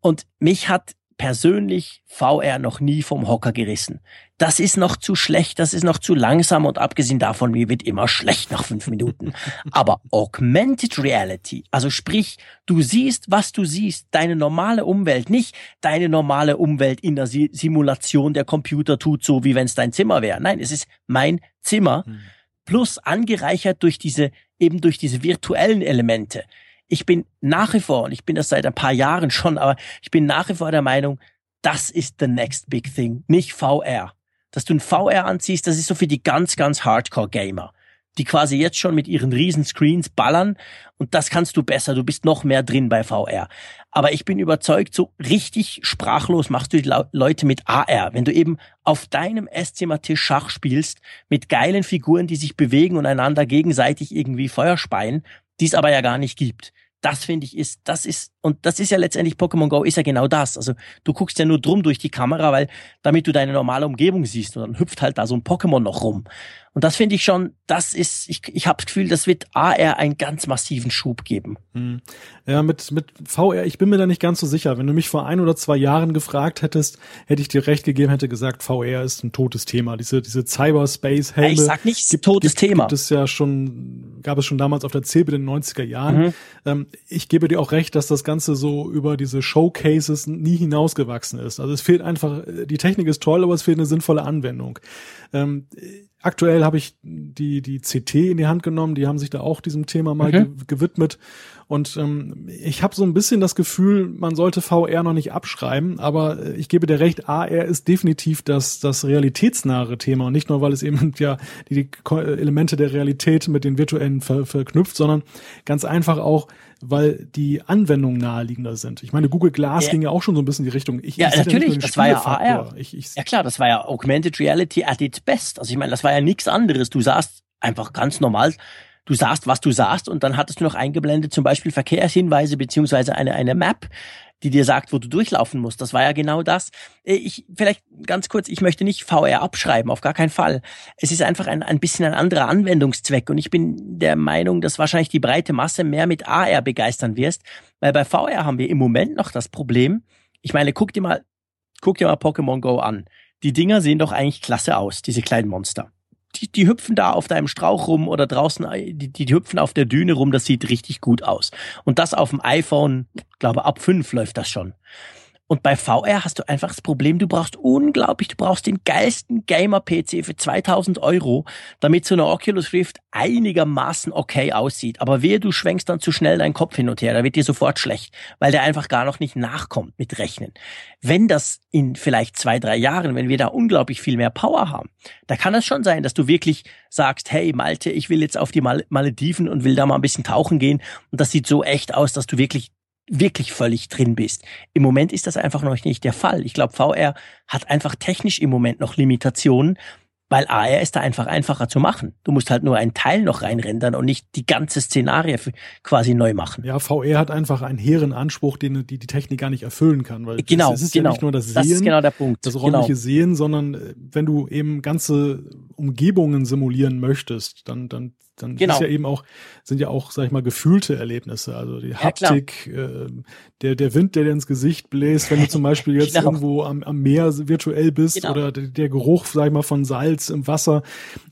Speaker 1: Und mich hat persönlich VR noch nie vom Hocker gerissen. Das ist noch zu schlecht, das ist noch zu langsam und abgesehen davon, mir wird immer schlecht nach fünf Minuten. Aber Augmented Reality, also sprich, du siehst, was du siehst, deine normale Umwelt, nicht deine normale Umwelt in der Simulation, der Computer tut so, wie wenn es dein Zimmer wäre. Nein, es ist mein Zimmer, hm. plus angereichert durch diese, eben durch diese virtuellen Elemente ich bin nach wie vor, und ich bin das seit ein paar Jahren schon, aber ich bin nach wie vor der Meinung, das ist the next big thing, nicht VR. Dass du ein VR anziehst, das ist so für die ganz, ganz Hardcore-Gamer, die quasi jetzt schon mit ihren riesen Screens ballern und das kannst du besser, du bist noch mehr drin bei VR. Aber ich bin überzeugt, so richtig sprachlos machst du die Leute mit AR. Wenn du eben auf deinem Esszimmertisch Schach spielst, mit geilen Figuren, die sich bewegen und einander gegenseitig irgendwie Feuer speien, die es aber ja gar nicht gibt. Das finde ich ist, das ist, und das ist ja letztendlich Pokémon Go ist ja genau das. Also du guckst ja nur drum durch die Kamera, weil damit du deine normale Umgebung siehst und dann hüpft halt da so ein Pokémon noch rum. Und das finde ich schon, das ist, ich, ich habe das Gefühl, das wird AR einen ganz massiven Schub geben.
Speaker 2: Hm. Ja, mit, mit VR, ich bin mir da nicht ganz so sicher. Wenn du mich vor ein oder zwei Jahren gefragt hättest, hätte ich dir recht gegeben, hätte gesagt, VR ist ein totes Thema. Diese, diese Cyberspace-Helme.
Speaker 1: Ich sag nicht gibt, totes gibt, Thema.
Speaker 2: Gibt es ja schon, gab es schon damals auf der CeBIT in den 90er Jahren. Mhm. Ähm, ich gebe dir auch recht, dass das Ganze so über diese Showcases nie hinausgewachsen ist. Also es fehlt einfach, die Technik ist toll, aber es fehlt eine sinnvolle Anwendung. Ähm, aktuell habe ich die, die CT in die Hand genommen, die haben sich da auch diesem Thema mal okay. Mhm. gewidmet. Und ähm, ich habe so ein bisschen das Gefühl, man sollte VR noch nicht abschreiben, aber äh, ich gebe dir recht, AR ist definitiv das, das realitätsnahe Thema und nicht nur, weil es eben ja die, die Elemente der Realität mit den virtuellen ver, verknüpft, sondern ganz einfach auch, weil die Anwendungen naheliegender sind. Ich meine, Google Glass ja. ging ja auch schon so ein bisschen in die Richtung.
Speaker 1: Ich, ja, ich natürlich, ja das war ja AR. Ich, ich, ja klar, das war ja Augmented Reality at its best. Also ich meine, das war ja nichts anderes. Du sahst einfach ganz normal du sahst, was du sahst und dann hattest du noch eingeblendet zum Beispiel Verkehrshinweise beziehungsweise eine, eine Map, die dir sagt, wo du durchlaufen musst. Das war ja genau das. Äh, ich, vielleicht ganz kurz, ich möchte nicht VR abschreiben, auf gar keinen Fall. Es ist einfach ein, ein bisschen ein anderer Anwendungszweck und ich bin der Meinung, dass wahrscheinlich die breite Masse mehr mit AR begeistern wirst, weil bei VR haben wir im Moment noch das Problem. Ich meine, guck dir mal, guck dir mal Pokémon Go an. Die Dinger sehen doch eigentlich klasse aus, diese kleinen Monster die, die hüpfen da auf deinem Strauch rum oder draußen, äh, die, die hüpfen auf der Düne rum, das sieht richtig gut aus. Und das auf dem iPhone, glaube ab fünf läuft das schon. Und bei VR hast du einfach das Problem, du brauchst unglaublich, du brauchst den geilsten Gamer-PC für 2000 Euro, damit so eine Oculus Rift einigermaßen okay aussieht. Aber wehe, du schwenkst dann zu schnell deinen Kopf hin und her, da wird dir sofort schlecht, weil der einfach gar noch nicht nachkommt mit Rechnen. Wenn das in vielleicht zwei, drei Jahren, wenn wir da unglaublich viel mehr Power haben, da kann es schon sein, dass du wirklich sagst, hey Malte, ich will jetzt auf die Malediven und will da mal ein bisschen tauchen gehen und das sieht so echt aus, dass du wirklich wirklich völlig drin bist. Im Moment ist das einfach noch nicht der Fall. Ich glaube, VR hat einfach technisch im Moment noch Limitationen, weil AR ist da einfach einfacher zu machen. Du musst halt nur einen Teil noch reinrendern und nicht die ganze Szenarie quasi neu machen.
Speaker 2: Ja, VR hat einfach einen hehren Anspruch, den die, die Technik gar nicht erfüllen kann. Weil
Speaker 1: genau,
Speaker 2: es ist
Speaker 1: genau.
Speaker 2: ja nicht nur das Sehen,
Speaker 1: das ist genau der Punkt.
Speaker 2: das räumliche genau. Sehen, sondern äh, wenn du eben ganze Umgebungen simulieren möchtest, dann, dann dann genau. ist ja eben auch, sind ja auch, sag ich mal, gefühlte Erlebnisse. Also die Haptik, ja, äh, der, der Wind, der dir ins Gesicht bläst, wenn du zum Beispiel jetzt genau. irgendwo am, am Meer virtuell bist genau. oder der, der, Geruch, sag ich mal, von Salz im Wasser.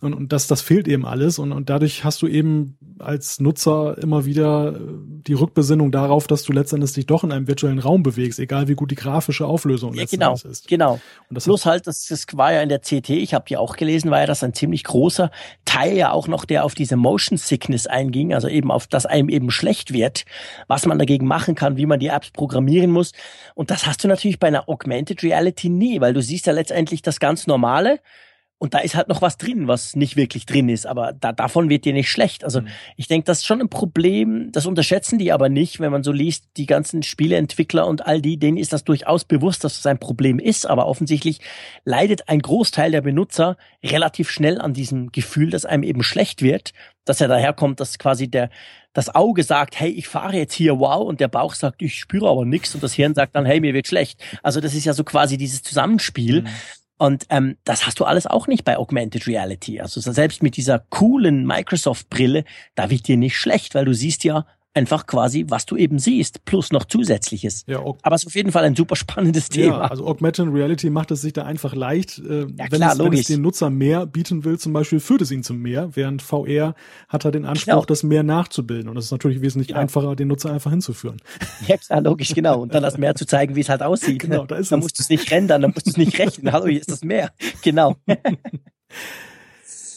Speaker 2: Und, und das, das fehlt eben alles. Und, und dadurch hast du eben als Nutzer immer wieder die Rückbesinnung darauf, dass du letztendlich dich doch in einem virtuellen Raum bewegst, egal wie gut die grafische Auflösung
Speaker 1: ja, genau, ist. Genau. Und das Plus halt, das, das war ja in der CT, ich habe die auch gelesen, war ja das ein ziemlich großer Teil ja auch noch, der auf diese Motion Sickness einging, also eben auf, dass einem eben schlecht wird, was man dagegen machen kann, wie man die Apps programmieren muss. Und das hast du natürlich bei einer Augmented Reality nie, weil du siehst ja letztendlich das ganz Normale und da ist halt noch was drin, was nicht wirklich drin ist, aber da, davon wird dir nicht schlecht. Also mhm. ich denke, das ist schon ein Problem, das unterschätzen die aber nicht, wenn man so liest, die ganzen Spieleentwickler und all die, denen ist das durchaus bewusst, dass das ein Problem ist, aber offensichtlich leidet ein Großteil der Benutzer relativ schnell an diesem Gefühl, dass einem eben schlecht wird, dass er daherkommt, dass quasi der, das Auge sagt, hey, ich fahre jetzt hier, wow, und der Bauch sagt, ich spüre aber nichts und das Hirn sagt dann, hey, mir wird schlecht. Also das ist ja so quasi dieses Zusammenspiel. Mhm. Und ähm, das hast du alles auch nicht bei Augmented Reality. Also selbst mit dieser coolen Microsoft-Brille, da wird dir nicht schlecht, weil du siehst ja einfach quasi, was du eben siehst, plus noch zusätzliches. Ja, Aber es ist auf jeden Fall ein super spannendes Thema.
Speaker 2: Ja, also Augmented Reality macht es sich da einfach leicht. Äh, ja, wenn, klar, es, wenn es den Nutzer mehr bieten will, zum Beispiel, führt es ihn zum mehr, während VR hat er den Anspruch, genau. das mehr nachzubilden. Und es ist natürlich wesentlich genau. einfacher, den Nutzer einfach hinzuführen.
Speaker 1: Ja, klar, logisch, genau. Und dann das Meer zu zeigen, wie es halt aussieht. Genau, da ist dann es. musst du es nicht rendern, dann musst du es nicht rechnen. Hallo, hier ist das Meer. Genau.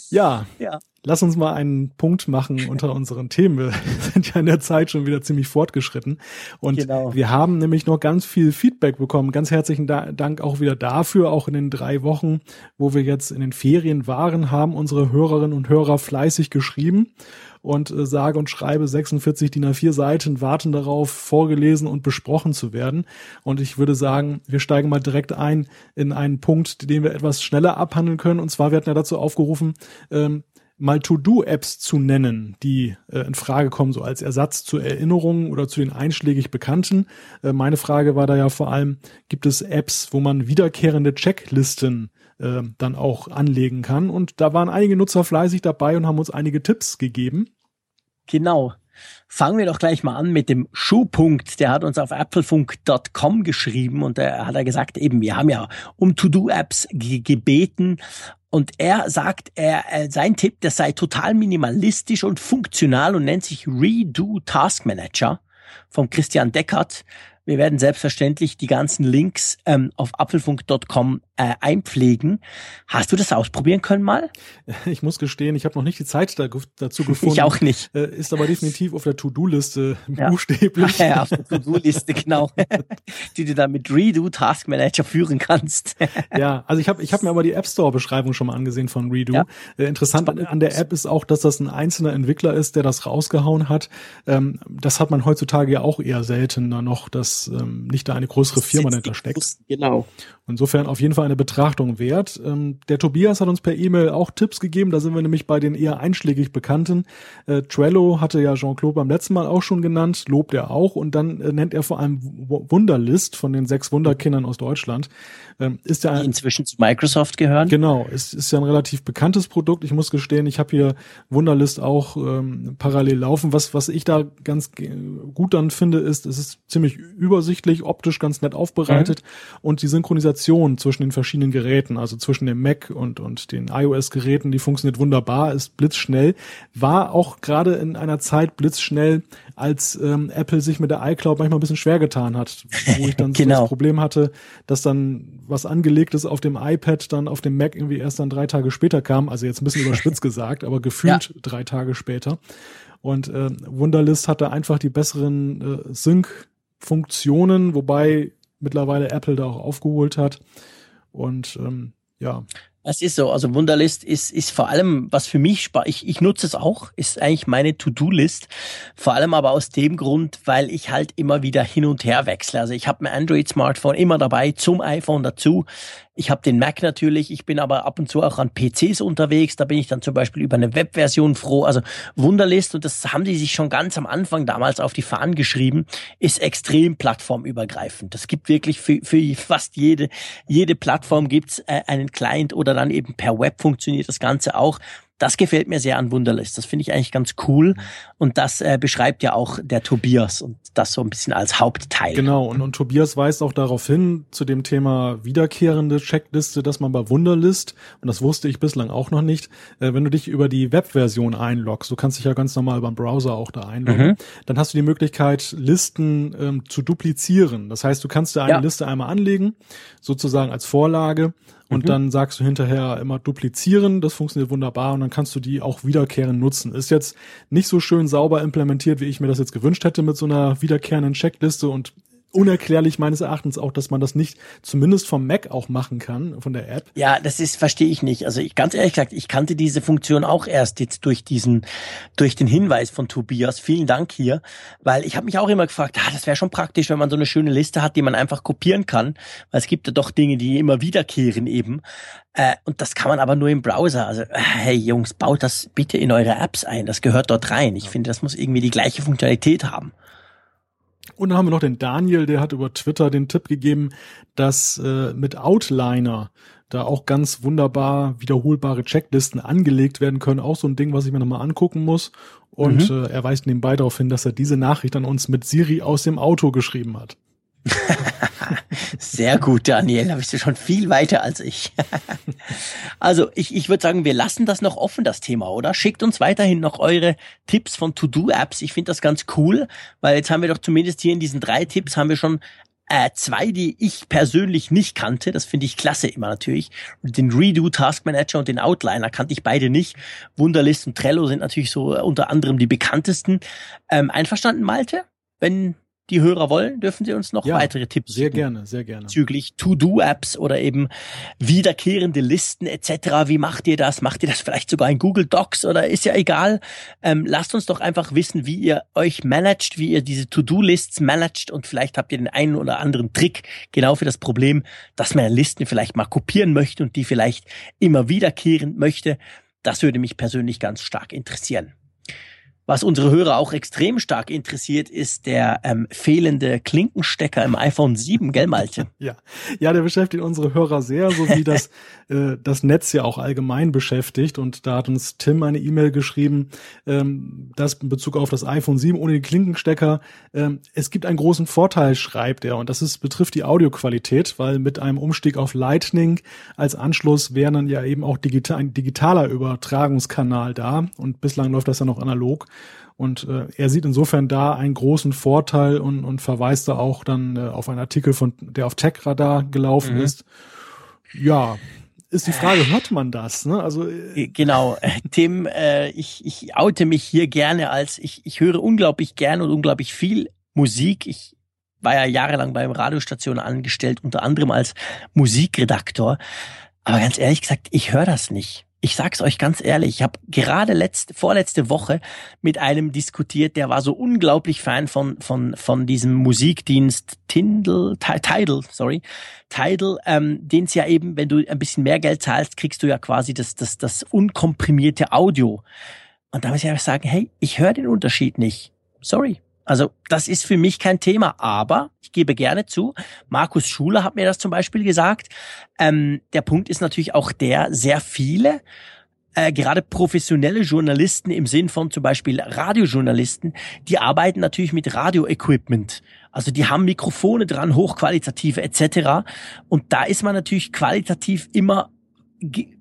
Speaker 2: Ja, ja, lass uns mal einen Punkt machen unter unseren Themen. Wir sind ja in der Zeit schon wieder ziemlich fortgeschritten. Und genau. wir haben nämlich noch ganz viel Feedback bekommen. Ganz herzlichen Dank auch wieder dafür. Auch in den drei Wochen, wo wir jetzt in den Ferien waren, haben unsere Hörerinnen und Hörer fleißig geschrieben und äh, sage und schreibe 46 DIN A4 Seiten warten darauf, vorgelesen und besprochen zu werden. Und ich würde sagen, wir steigen mal direkt ein in einen Punkt, den wir etwas schneller abhandeln können. Und zwar, wir hatten ja dazu aufgerufen, ähm, mal To-Do-Apps zu nennen, die äh, in Frage kommen, so als Ersatz zu Erinnerungen oder zu den einschlägig Bekannten. Äh, meine Frage war da ja vor allem, gibt es Apps, wo man wiederkehrende Checklisten äh, dann auch anlegen kann. Und da waren einige Nutzer fleißig dabei und haben uns einige Tipps gegeben.
Speaker 1: Genau. Fangen wir doch gleich mal an mit dem Schuhpunkt. Der hat uns auf apfelfunk.com geschrieben und er hat er gesagt, eben, wir haben ja um To-Do-Apps gebeten und er sagt, er, sein Tipp, das sei total minimalistisch und funktional und nennt sich Redo Task Manager. vom Christian Deckert. Wir werden selbstverständlich die ganzen Links ähm, auf apfelfunk.com äh, einpflegen. Hast du das ausprobieren können mal?
Speaker 2: Ich muss gestehen, ich habe noch nicht die Zeit da, dazu gefunden.
Speaker 1: Ich auch nicht.
Speaker 2: Äh, ist aber definitiv auf der To-Do-Liste ja. buchstäblich.
Speaker 1: Ja, auf der To-Do-Liste, genau. die du dann mit Redo Task Manager führen kannst.
Speaker 2: ja, also ich habe ich hab mir aber die App Store-Beschreibung schon mal angesehen von Redo. Ja. Äh, interessant an, an, der App ist auch, dass das ein einzelner Entwickler ist, der das rausgehauen hat. Ähm, das hat man heutzutage ja auch eher seltener noch, dass ähm, nicht da eine größere Firma dahinter steckt.
Speaker 1: Genau.
Speaker 2: Insofern auf jeden Fall eine Betrachtung wert. Ähm, der Tobias hat uns per E-Mail auch Tipps gegeben. Da sind wir nämlich bei den eher einschlägig bekannten. Äh, Trello hatte ja Jean-Claude beim letzten Mal auch schon genannt, lobt er auch. Und dann äh, nennt er vor allem Wunderlist von den sechs Wunderkindern aus Deutschland.
Speaker 1: Ähm, ist ja ein, Die inzwischen zu Microsoft gehören.
Speaker 2: Genau, ist, ist ja ein relativ bekanntes Produkt. Ich muss gestehen, ich habe hier Wunderlist auch ähm, parallel laufen. Was, was ich da ganz gut dann finde, ist, es ist ziemlich übersichtlich, optisch ganz nett aufbereitet mhm. und die Synchronisation zwischen den verschiedenen Geräten, also zwischen dem Mac und, und den iOS-Geräten, die funktioniert wunderbar, ist blitzschnell, war auch gerade in einer Zeit blitzschnell, als ähm, Apple sich mit der iCloud manchmal ein bisschen schwer getan hat, wo ich dann genau. so das Problem hatte, dass dann was angelegt ist auf dem iPad dann auf dem Mac irgendwie erst dann drei Tage später kam, also jetzt ein bisschen überspitzt gesagt, aber gefühlt ja. drei Tage später. Und äh, Wunderlist hatte einfach die besseren äh, Sync-Funktionen, wobei mittlerweile Apple da auch aufgeholt hat. Und ähm, ja.
Speaker 1: Es ist so, also Wunderlist ist, ist vor allem, was für mich spart, ich, ich nutze es auch, ist eigentlich meine To-Do-List. Vor allem aber aus dem Grund, weil ich halt immer wieder hin und her wechsle. Also ich habe mein Android-Smartphone immer dabei, zum iPhone dazu. Ich habe den Mac natürlich, ich bin aber ab und zu auch an PCs unterwegs. Da bin ich dann zum Beispiel über eine Webversion froh. Also Wunderlist, und das haben die sich schon ganz am Anfang damals auf die Fahnen geschrieben, ist extrem plattformübergreifend. Das gibt wirklich für, für fast jede, jede Plattform gibt's äh, einen Client oder dann eben per Web funktioniert das Ganze auch. Das gefällt mir sehr an Wunderlist. Das finde ich eigentlich ganz cool. Und das äh, beschreibt ja auch der Tobias und das so ein bisschen als Hauptteil.
Speaker 2: Genau, und, und Tobias weist auch darauf hin, zu dem Thema wiederkehrende Checkliste, dass man bei Wunderlist, und das wusste ich bislang auch noch nicht, äh, wenn du dich über die Webversion einloggst, du kannst dich ja ganz normal beim Browser auch da einloggen, mhm. dann hast du die Möglichkeit, Listen ähm, zu duplizieren. Das heißt, du kannst dir eine ja. Liste einmal anlegen, sozusagen als Vorlage, und mhm. dann sagst du hinterher immer duplizieren, das funktioniert wunderbar und dann kannst du die auch wiederkehrend nutzen. Ist jetzt nicht so schön sauber implementiert, wie ich mir das jetzt gewünscht hätte mit so einer wiederkehrenden Checkliste und unerklärlich meines Erachtens auch, dass man das nicht zumindest vom Mac auch machen kann, von der App.
Speaker 1: Ja, das ist, verstehe ich nicht. Also ich ganz ehrlich gesagt, ich kannte diese Funktion auch erst jetzt durch diesen, durch den Hinweis von Tobias. Vielen Dank hier, weil ich habe mich auch immer gefragt, ah, das wäre schon praktisch, wenn man so eine schöne Liste hat, die man einfach kopieren kann, weil es gibt ja doch Dinge, die immer wiederkehren eben. Äh, und das kann man aber nur im Browser. Also, äh, hey Jungs, baut das bitte in eure Apps ein. Das gehört dort rein. Ich finde, das muss irgendwie die gleiche Funktionalität haben.
Speaker 2: Und dann haben wir noch den Daniel, der hat über Twitter den Tipp gegeben, dass äh, mit Outliner da auch ganz wunderbar wiederholbare Checklisten angelegt werden können. Auch so ein Ding, was ich mir nochmal angucken muss. Und mhm. äh, er weist nebenbei darauf hin, dass er diese Nachricht an uns mit Siri aus dem Auto geschrieben hat.
Speaker 1: Sehr gut, Daniel. Da bist du schon viel weiter als ich. also ich, ich würde sagen, wir lassen das noch offen, das Thema, oder? Schickt uns weiterhin noch eure Tipps von To-Do-Apps. Ich finde das ganz cool, weil jetzt haben wir doch zumindest hier in diesen drei Tipps haben wir schon äh, zwei, die ich persönlich nicht kannte. Das finde ich klasse immer natürlich. Den Redo Task Manager und den Outliner kannte ich beide nicht. Wunderlist und Trello sind natürlich so unter anderem die bekanntesten. Ähm, einverstanden, Malte? Wenn die Hörer wollen, dürfen sie uns noch ja, weitere Tipps
Speaker 2: Sehr gerne, sehr gerne.
Speaker 1: Bezüglich To-Do-Apps oder eben wiederkehrende Listen etc. Wie macht ihr das? Macht ihr das vielleicht sogar in Google Docs oder ist ja egal. Ähm, lasst uns doch einfach wissen, wie ihr euch managt, wie ihr diese To-Do-Lists managt und vielleicht habt ihr den einen oder anderen Trick genau für das Problem, dass man Listen vielleicht mal kopieren möchte und die vielleicht immer wiederkehren möchte. Das würde mich persönlich ganz stark interessieren. Was unsere Hörer auch extrem stark interessiert, ist der ähm, fehlende Klinkenstecker im iPhone 7, gell, Malte?
Speaker 2: ja. ja, der beschäftigt unsere Hörer sehr, so wie das, äh, das Netz ja auch allgemein beschäftigt. Und da hat uns Tim eine E-Mail geschrieben, ähm, dass in Bezug auf das iPhone 7 ohne den Klinkenstecker, ähm, es gibt einen großen Vorteil, schreibt er. Und das ist, betrifft die Audioqualität, weil mit einem Umstieg auf Lightning als Anschluss wäre dann ja eben auch digital, ein digitaler Übertragungskanal da. Und bislang läuft das ja noch analog. Und äh, er sieht insofern da einen großen Vorteil und, und verweist da auch dann äh, auf einen Artikel von, der auf TechRadar gelaufen mhm. ist. Ja, ist die Frage, hört man das? Ne? Also
Speaker 1: äh, genau, Tim, äh, ich, ich oute mich hier gerne als ich, ich höre unglaublich gerne und unglaublich viel Musik. Ich war ja jahrelang beim Radiostation angestellt, unter anderem als Musikredaktor. Aber ganz ehrlich gesagt, ich höre das nicht. Ich sag's euch ganz ehrlich, ich habe gerade letzte, vorletzte Woche mit einem diskutiert, der war so unglaublich Fan von von von diesem Musikdienst Tindle, Tidal, sorry, Tidal, ähm, den es ja eben, wenn du ein bisschen mehr Geld zahlst, kriegst du ja quasi das das das unkomprimierte Audio. Und da muss ich einfach sagen, hey, ich höre den Unterschied nicht. Sorry, also das ist für mich kein Thema, aber ich gebe gerne zu, Markus Schuler hat mir das zum Beispiel gesagt. Ähm, der Punkt ist natürlich auch der, sehr viele, äh, gerade professionelle Journalisten im Sinn von zum Beispiel Radiojournalisten, die arbeiten natürlich mit Radioequipment. Also die haben Mikrofone dran, hochqualitative etc. Und da ist man natürlich qualitativ immer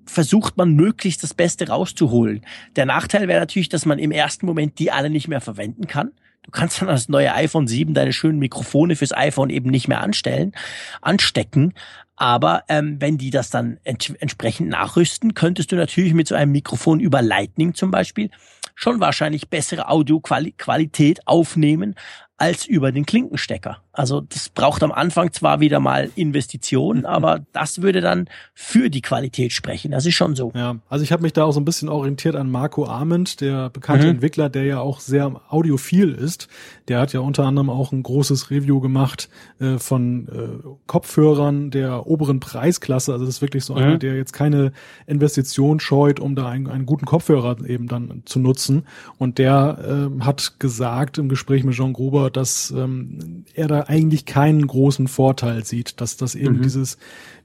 Speaker 1: versucht man möglichst das Beste rauszuholen. Der Nachteil wäre natürlich, dass man im ersten Moment die alle nicht mehr verwenden kann. Du kannst dann das neue iPhone 7 deine schönen Mikrofone fürs iPhone eben nicht mehr anstellen, anstecken. Aber ähm, wenn die das dann ent entsprechend nachrüsten, könntest du natürlich mit so einem Mikrofon über Lightning zum Beispiel schon wahrscheinlich bessere Audioqualität aufnehmen als über den Klinkenstecker. Also das braucht am Anfang zwar wieder mal Investitionen, mhm. aber das würde dann für die Qualität sprechen. Das ist schon so.
Speaker 2: Ja, also ich habe mich da auch so ein bisschen orientiert an Marco Arment, der bekannte mhm. Entwickler, der ja auch sehr audiophil ist. Der hat ja unter anderem auch ein großes Review gemacht äh, von äh, Kopfhörern der oberen Preisklasse. Also das ist wirklich so mhm. einer, der jetzt keine Investition scheut, um da einen, einen guten Kopfhörer eben dann zu nutzen. Und der äh, hat gesagt im Gespräch mit Jean Gruber, dass ähm, er da eigentlich keinen großen Vorteil sieht, dass das eben mhm. dieses,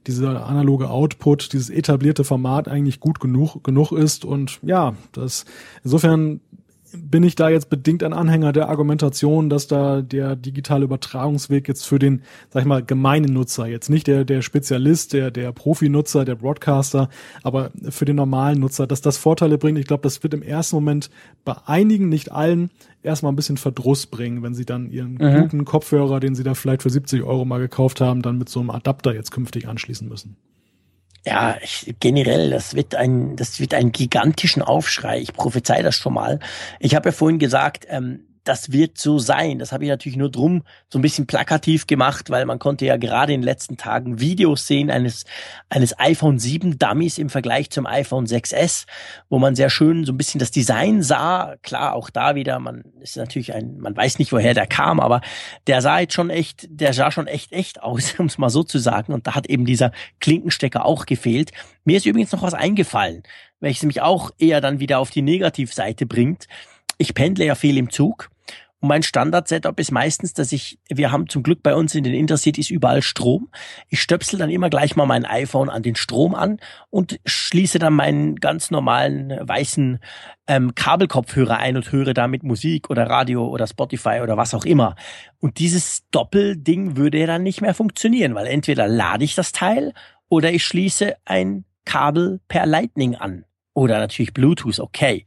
Speaker 2: dieser analoge Output, dieses etablierte Format eigentlich gut genug, genug ist und ja, das, insofern bin ich da jetzt bedingt ein Anhänger der Argumentation, dass da der digitale Übertragungsweg jetzt für den, sag ich mal, gemeinen Nutzer, jetzt nicht der, der Spezialist, der, der Profi-Nutzer, der Broadcaster, aber für den normalen Nutzer, dass das Vorteile bringt. Ich glaube, das wird im ersten Moment bei einigen, nicht allen, erstmal ein bisschen Verdruss bringen, wenn sie dann ihren mhm. guten Kopfhörer, den sie da vielleicht für 70 Euro mal gekauft haben, dann mit so einem Adapter jetzt künftig anschließen müssen.
Speaker 1: Ja, ich, generell, das wird ein, das wird einen gigantischen Aufschrei. Ich prophezei das schon mal. Ich habe ja vorhin gesagt, ähm, das wird so sein. Das habe ich natürlich nur drum so ein bisschen plakativ gemacht, weil man konnte ja gerade in den letzten Tagen Videos sehen eines, eines iPhone 7 Dummies im Vergleich zum iPhone 6S, wo man sehr schön so ein bisschen das Design sah. Klar, auch da wieder, man ist natürlich ein, man weiß nicht, woher der kam, aber der sah jetzt schon echt, der sah schon echt echt aus, um es mal so zu sagen. Und da hat eben dieser Klinkenstecker auch gefehlt. Mir ist übrigens noch was eingefallen, welches mich auch eher dann wieder auf die Negativseite bringt. Ich pendle ja viel im Zug und mein Standard-Setup ist meistens, dass ich, wir haben zum Glück bei uns in den Intercities überall Strom. Ich stöpsel dann immer gleich mal mein iPhone an den Strom an und schließe dann meinen ganz normalen weißen ähm, Kabelkopfhörer ein und höre damit Musik oder Radio oder Spotify oder was auch immer. Und dieses Doppelding würde dann nicht mehr funktionieren, weil entweder lade ich das Teil oder ich schließe ein Kabel per Lightning an. Oder natürlich Bluetooth, okay.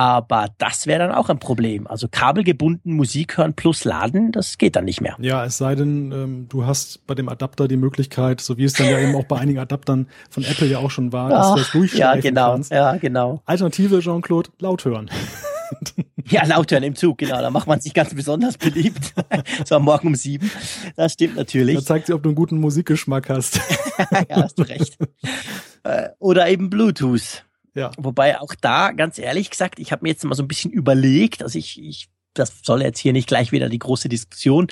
Speaker 1: Aber das wäre dann auch ein Problem. Also kabelgebunden Musik hören plus laden, das geht dann nicht mehr.
Speaker 2: Ja, es sei denn, ähm, du hast bei dem Adapter die Möglichkeit, so wie es dann ja eben auch bei einigen Adaptern von Apple ja auch schon war, dass du das durchschleifen
Speaker 1: ja, genau, kannst. Ja, genau.
Speaker 2: Alternative, Jean-Claude, laut hören.
Speaker 1: Ja, laut hören im Zug, genau. Da macht man sich ganz besonders beliebt. so am Morgen um sieben. Das stimmt natürlich.
Speaker 2: Da zeigt sich, ob du einen guten Musikgeschmack hast.
Speaker 1: ja, hast du recht. Äh, oder eben Bluetooth. Ja. Wobei auch da, ganz ehrlich gesagt, ich habe mir jetzt mal so ein bisschen überlegt, also ich, ich das soll jetzt hier nicht gleich wieder die große Diskussion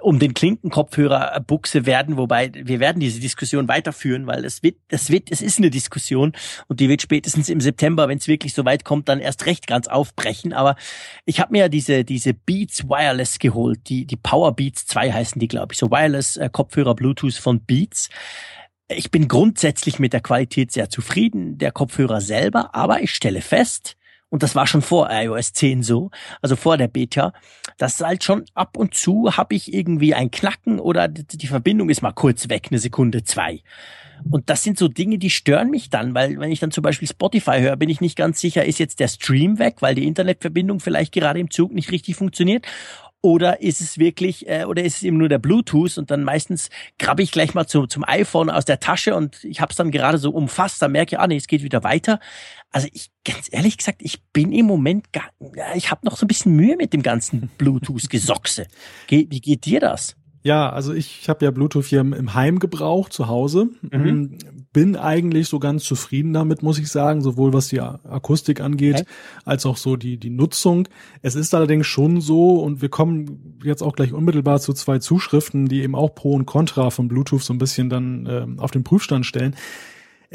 Speaker 1: um den Klinkenkopfhörer Buchse werden, wobei wir werden diese Diskussion weiterführen, weil es wird, es wird, es ist eine Diskussion und die wird spätestens im September, wenn es wirklich so weit kommt, dann erst recht ganz aufbrechen. Aber ich habe mir ja diese diese Beats Wireless geholt, die die Power Beats 2 heißen die, glaube ich, so Wireless äh, Kopfhörer Bluetooth von Beats. Ich bin grundsätzlich mit der Qualität sehr zufrieden, der Kopfhörer selber, aber ich stelle fest, und das war schon vor iOS 10 so, also vor der Beta, dass halt schon ab und zu habe ich irgendwie ein Knacken oder die Verbindung ist mal kurz weg, eine Sekunde, zwei. Und das sind so Dinge, die stören mich dann, weil wenn ich dann zum Beispiel Spotify höre, bin ich nicht ganz sicher, ist jetzt der Stream weg, weil die Internetverbindung vielleicht gerade im Zug nicht richtig funktioniert. Oder ist es wirklich, äh, oder ist es eben nur der Bluetooth und dann meistens grabbe ich gleich mal zu, zum iPhone aus der Tasche und ich habe es dann gerade so umfasst, dann merke ich, ah nee, es geht wieder weiter. Also ich, ganz ehrlich gesagt, ich bin im Moment gar, ja, ich habe noch so ein bisschen Mühe mit dem ganzen Bluetooth-Gesochse. Ge wie geht dir das?
Speaker 2: Ja, also ich habe ja Bluetooth hier im Heim gebraucht, zu Hause. Mhm. Bin eigentlich so ganz zufrieden damit, muss ich sagen, sowohl was die Akustik angeht, okay. als auch so die, die Nutzung. Es ist allerdings schon so, und wir kommen jetzt auch gleich unmittelbar zu zwei Zuschriften, die eben auch Pro und Contra von Bluetooth so ein bisschen dann äh, auf den Prüfstand stellen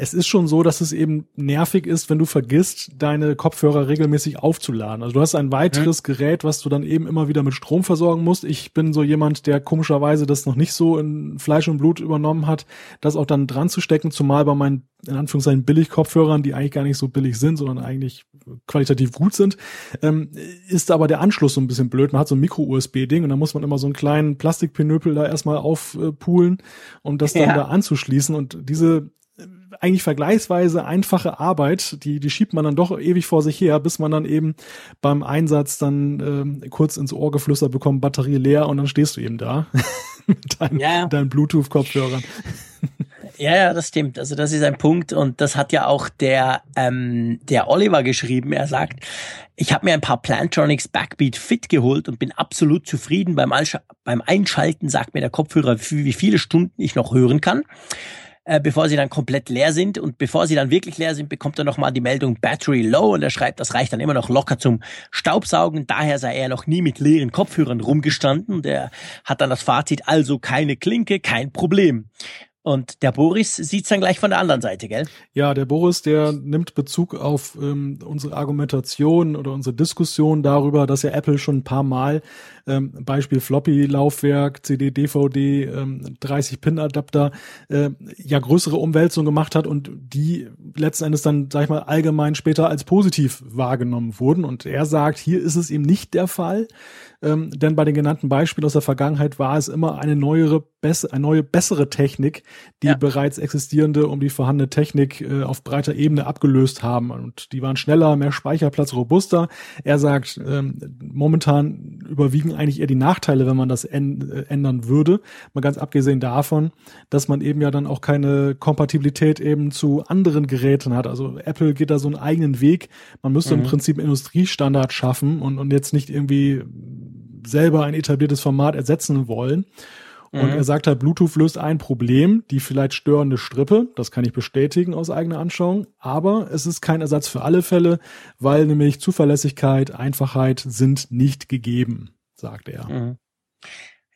Speaker 2: es ist schon so, dass es eben nervig ist, wenn du vergisst, deine Kopfhörer regelmäßig aufzuladen. Also du hast ein weiteres mhm. Gerät, was du dann eben immer wieder mit Strom versorgen musst. Ich bin so jemand, der komischerweise das noch nicht so in Fleisch und Blut übernommen hat, das auch dann dran zu stecken, zumal bei meinen in Anführungszeichen billig Kopfhörern, die eigentlich gar nicht so billig sind, sondern eigentlich qualitativ gut sind, ähm, ist aber der Anschluss so ein bisschen blöd. Man hat so ein Micro-USB-Ding und da muss man immer so einen kleinen Plastikpinöpel da erstmal aufpulen, um das dann ja. da anzuschließen. Und diese eigentlich vergleichsweise einfache Arbeit, die, die schiebt man dann doch ewig vor sich her, bis man dann eben beim Einsatz dann ähm, kurz ins Ohr geflüstert bekommt, Batterie leer und dann stehst du eben da mit deinen, ja. deinen Bluetooth-Kopfhörern.
Speaker 1: Ja, ja, das stimmt. Also das ist ein Punkt und das hat ja auch der ähm, der Oliver geschrieben. Er sagt, ich habe mir ein paar Plantronics Backbeat Fit geholt und bin absolut zufrieden. Beim, beim Einschalten sagt mir der Kopfhörer, wie viele Stunden ich noch hören kann äh, bevor sie dann komplett leer sind. Und bevor sie dann wirklich leer sind, bekommt er nochmal die Meldung Battery Low und er schreibt, das reicht dann immer noch locker zum Staubsaugen. Daher sei er noch nie mit leeren Kopfhörern rumgestanden. Und er hat dann das Fazit, also keine Klinke, kein Problem. Und der Boris sieht's dann gleich von der anderen Seite, gell?
Speaker 2: Ja, der Boris, der nimmt Bezug auf ähm, unsere Argumentation oder unsere Diskussion darüber, dass ja Apple schon ein paar Mal ähm, Beispiel Floppy-Laufwerk, CD, DVD, ähm, 30-Pin-Adapter, äh, ja größere Umwälzungen gemacht hat und die letzten Endes dann, sag ich mal, allgemein später als positiv wahrgenommen wurden. Und er sagt, hier ist es eben nicht der Fall, ähm, denn bei den genannten Beispielen aus der Vergangenheit war es immer eine neuere, bess eine neue, bessere Technik, die ja. bereits existierende um die vorhandene Technik äh, auf breiter Ebene abgelöst haben. Und die waren schneller, mehr Speicherplatz, robuster. Er sagt, ähm, momentan überwiegen eigentlich eher die Nachteile, wenn man das äh, ändern würde. Mal ganz abgesehen davon, dass man eben ja dann auch keine Kompatibilität eben zu anderen Geräten hat. Also Apple geht da so einen eigenen Weg. Man müsste mhm. im Prinzip Industriestandard schaffen und, und jetzt nicht irgendwie selber ein etabliertes Format ersetzen wollen. Und mhm. er sagt halt, Bluetooth löst ein Problem, die vielleicht störende Strippe, das kann ich bestätigen aus eigener Anschauung, aber es ist kein Ersatz für alle Fälle, weil nämlich Zuverlässigkeit, Einfachheit sind nicht gegeben sagt er. Mhm.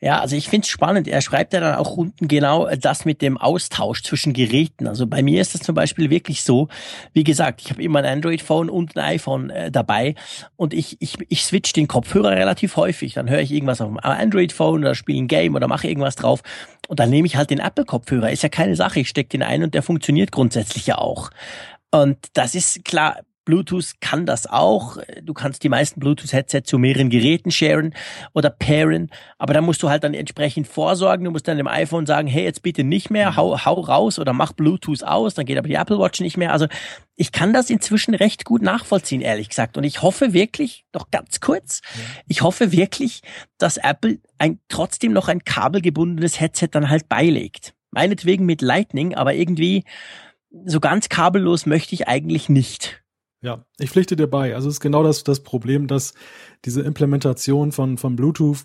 Speaker 1: Ja, also ich finde es spannend. Er schreibt ja dann auch unten genau das mit dem Austausch zwischen Geräten. Also bei mir ist das zum Beispiel wirklich so, wie gesagt, ich habe immer ein Android-Phone und ein iPhone äh, dabei und ich, ich, ich switch den Kopfhörer relativ häufig. Dann höre ich irgendwas auf dem Android-Phone oder spiele ein Game oder mache irgendwas drauf und dann nehme ich halt den Apple-Kopfhörer. Ist ja keine Sache. Ich stecke den ein und der funktioniert grundsätzlich ja auch. Und das ist klar, Bluetooth kann das auch. Du kannst die meisten Bluetooth-Headsets zu mehreren Geräten sharen oder pairen, aber da musst du halt dann entsprechend vorsorgen. Du musst dann dem iPhone sagen, hey, jetzt bitte nicht mehr, mhm. hau, hau raus oder mach Bluetooth aus, dann geht aber die Apple Watch nicht mehr. Also ich kann das inzwischen recht gut nachvollziehen, ehrlich gesagt. Und ich hoffe wirklich, noch ganz kurz, ich hoffe wirklich, dass Apple ein, trotzdem noch ein kabelgebundenes Headset dann halt beilegt. Meinetwegen mit Lightning, aber irgendwie so ganz kabellos möchte ich eigentlich nicht.
Speaker 2: Ja, ich pflichte dir bei. Also es ist genau das, das Problem, dass diese Implementation von, von Bluetooth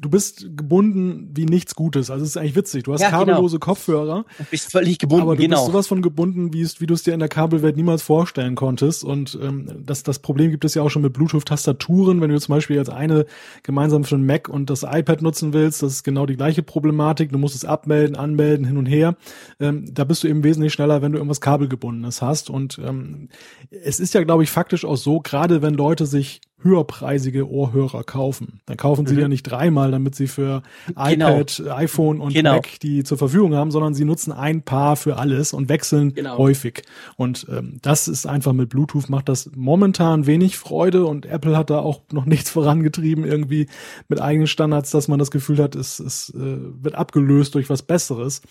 Speaker 2: du bist gebunden wie nichts Gutes. Also es ist eigentlich witzig. Du hast ja, genau. kabellose genau. Kopfhörer.
Speaker 1: Du bist völlig gebunden,
Speaker 2: aber du
Speaker 1: genau.
Speaker 2: bist sowas von gebunden, wie, es, wie du es dir in der Kabelwelt niemals vorstellen konntest. Und ähm, das, das Problem gibt es ja auch schon mit Bluetooth-Tastaturen. Wenn du zum Beispiel jetzt eine gemeinsam für den Mac und das iPad nutzen willst, das ist genau die gleiche Problematik. Du musst es abmelden, anmelden, hin und her. Ähm, da bist du eben wesentlich schneller, wenn du irgendwas kabelgebundenes hast. Und ähm, es ist ja, glaube ich, faktisch auch so, gerade wenn Leute sich höherpreisige Ohrhörer kaufen. Dann kaufen sie mhm. ja nicht dreimal, damit sie für
Speaker 1: genau.
Speaker 2: iPad, iPhone und genau. Mac die zur Verfügung haben, sondern sie nutzen ein Paar für alles und wechseln genau. häufig. Und ähm, das ist einfach mit Bluetooth macht das momentan wenig Freude und Apple hat da auch noch nichts vorangetrieben irgendwie mit eigenen Standards, dass man das Gefühl hat, es, es äh, wird abgelöst durch was Besseres.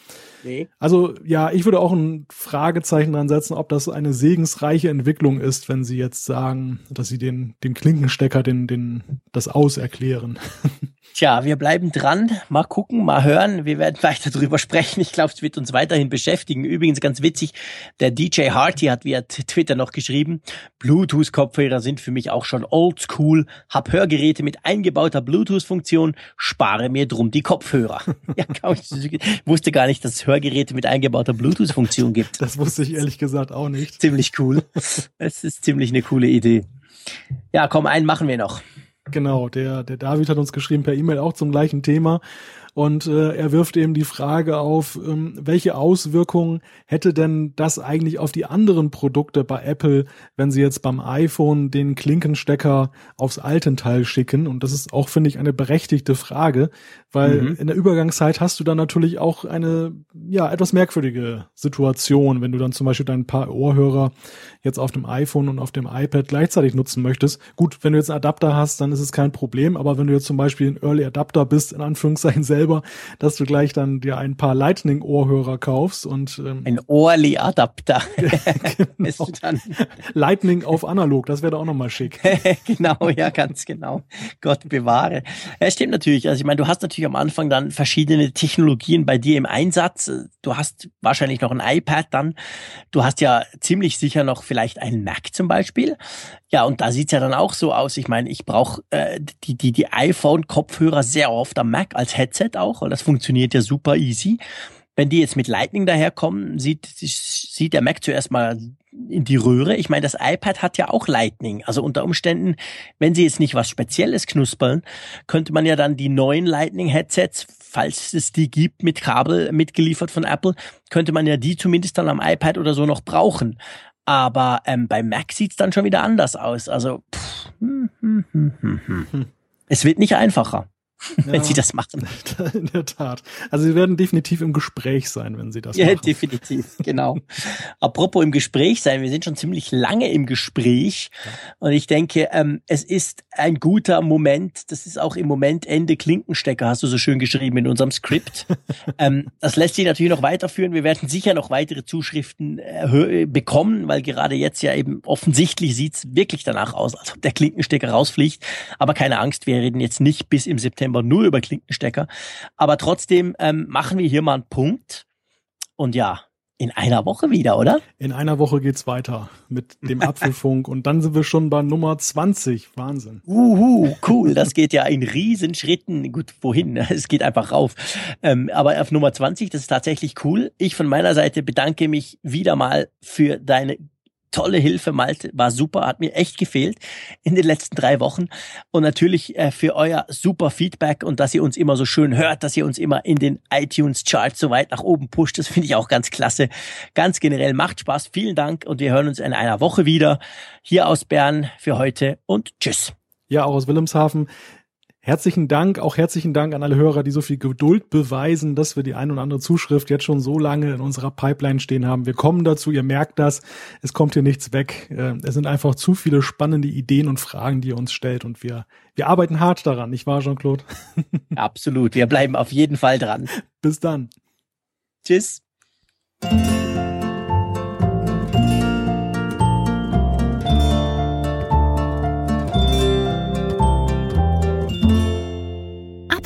Speaker 2: Nee. Also ja, ich würde auch ein Fragezeichen dran setzen, ob das eine segensreiche Entwicklung ist, wenn sie jetzt sagen, dass sie den, den Klinkenstecker, den, den, das Aus erklären.
Speaker 1: Tja, wir bleiben dran. Mal gucken, mal hören. Wir werden weiter drüber sprechen. Ich glaube, es wird uns weiterhin beschäftigen. Übrigens ganz witzig, der DJ Harty hat via Twitter noch geschrieben, Bluetooth-Kopfhörer sind für mich auch schon oldschool. Hab Hörgeräte mit eingebauter Bluetooth-Funktion, spare mir drum die Kopfhörer. ja, ich wusste gar nicht, dass es Hörgeräte mit eingebauter Bluetooth-Funktion gibt.
Speaker 2: Das wusste ich ehrlich gesagt auch nicht.
Speaker 1: Ziemlich cool. Es ist ziemlich eine coole Idee. Ja, komm, einen machen wir noch.
Speaker 2: Genau, der, der David hat uns geschrieben per E-Mail auch zum gleichen Thema. Und äh, er wirft eben die Frage auf, ähm, welche Auswirkungen hätte denn das eigentlich auf die anderen Produkte bei Apple, wenn sie jetzt beim iPhone den Klinkenstecker aufs alten Teil schicken? Und das ist auch, finde ich, eine berechtigte Frage, weil mhm. in der Übergangszeit hast du dann natürlich auch eine, ja, etwas merkwürdige Situation, wenn du dann zum Beispiel dein paar Ohrhörer jetzt auf dem iPhone und auf dem iPad gleichzeitig nutzen möchtest. Gut, wenn du jetzt einen Adapter hast, dann ist es kein Problem, aber wenn du jetzt zum Beispiel ein Early Adapter bist, in Anführungszeichen selber, dass du gleich dann dir ein paar Lightning-Ohrhörer kaufst und
Speaker 1: ähm, ein Early Adapter.
Speaker 2: genau. Lightning auf analog, das wäre doch auch nochmal schick.
Speaker 1: genau, ja, ganz genau. Gott bewahre. Ja, stimmt natürlich. Also ich meine, du hast natürlich am Anfang dann verschiedene Technologien bei dir im Einsatz. Du hast wahrscheinlich noch ein iPad dann. Du hast ja ziemlich sicher noch vielleicht einen Mac zum Beispiel. Ja, und da sieht's ja dann auch so aus. Ich meine, ich brauche äh, die, die, die iPhone-Kopfhörer sehr oft am Mac als Headset auch, weil das funktioniert ja super easy. Wenn die jetzt mit Lightning daherkommen, sieht, sieht der Mac zuerst mal in die Röhre. Ich meine, das iPad hat ja auch Lightning. Also unter Umständen, wenn sie jetzt nicht was Spezielles knuspern, könnte man ja dann die neuen Lightning-Headsets, falls es die gibt, mit Kabel mitgeliefert von Apple, könnte man ja die zumindest dann am iPad oder so noch brauchen. Aber ähm, bei Mac sieht's dann schon wieder anders aus. Also pff, hm, hm, hm, hm. hm. es wird nicht einfacher. wenn ja, sie das machen.
Speaker 2: In der Tat. Also sie werden definitiv im Gespräch sein, wenn sie das
Speaker 1: ja,
Speaker 2: machen.
Speaker 1: Ja, definitiv, genau. Apropos im Gespräch sein, wir sind schon ziemlich lange im Gespräch ja. und ich denke, ähm, es ist ein guter Moment, das ist auch im Moment Ende Klinkenstecker, hast du so schön geschrieben in unserem Skript. ähm, das lässt sich natürlich noch weiterführen. Wir werden sicher noch weitere Zuschriften äh, bekommen, weil gerade jetzt ja eben offensichtlich sieht's wirklich danach aus, als ob der Klinkenstecker rausfliegt. Aber keine Angst, wir reden jetzt nicht bis im September September nur über Klinkenstecker. Aber trotzdem ähm, machen wir hier mal einen Punkt. Und ja, in einer Woche wieder, oder?
Speaker 2: In einer Woche geht's weiter mit dem Apfelfunk und dann sind wir schon bei Nummer 20. Wahnsinn.
Speaker 1: Uhu, cool. Das geht ja in Riesenschritten. Gut, wohin? Es geht einfach rauf. Ähm, aber auf Nummer 20, das ist tatsächlich cool. Ich von meiner Seite bedanke mich wieder mal für deine tolle Hilfe, Malte, war super, hat mir echt gefehlt in den letzten drei Wochen. Und natürlich äh, für euer super Feedback und dass ihr uns immer so schön hört, dass ihr uns immer in den iTunes-Charts so weit nach oben pusht. Das finde ich auch ganz klasse. Ganz generell macht Spaß. Vielen Dank und wir hören uns in einer Woche wieder hier aus Bern für heute und tschüss.
Speaker 2: Ja, auch aus Wilhelmshaven. Herzlichen Dank, auch herzlichen Dank an alle Hörer, die so viel Geduld beweisen, dass wir die ein oder andere Zuschrift jetzt schon so lange in unserer Pipeline stehen haben. Wir kommen dazu, ihr merkt das, es kommt hier nichts weg. Äh, es sind einfach zu viele spannende Ideen und Fragen, die ihr uns stellt und wir, wir arbeiten hart daran, nicht wahr, Jean-Claude?
Speaker 1: Absolut, wir bleiben auf jeden Fall dran.
Speaker 2: Bis dann.
Speaker 1: Tschüss.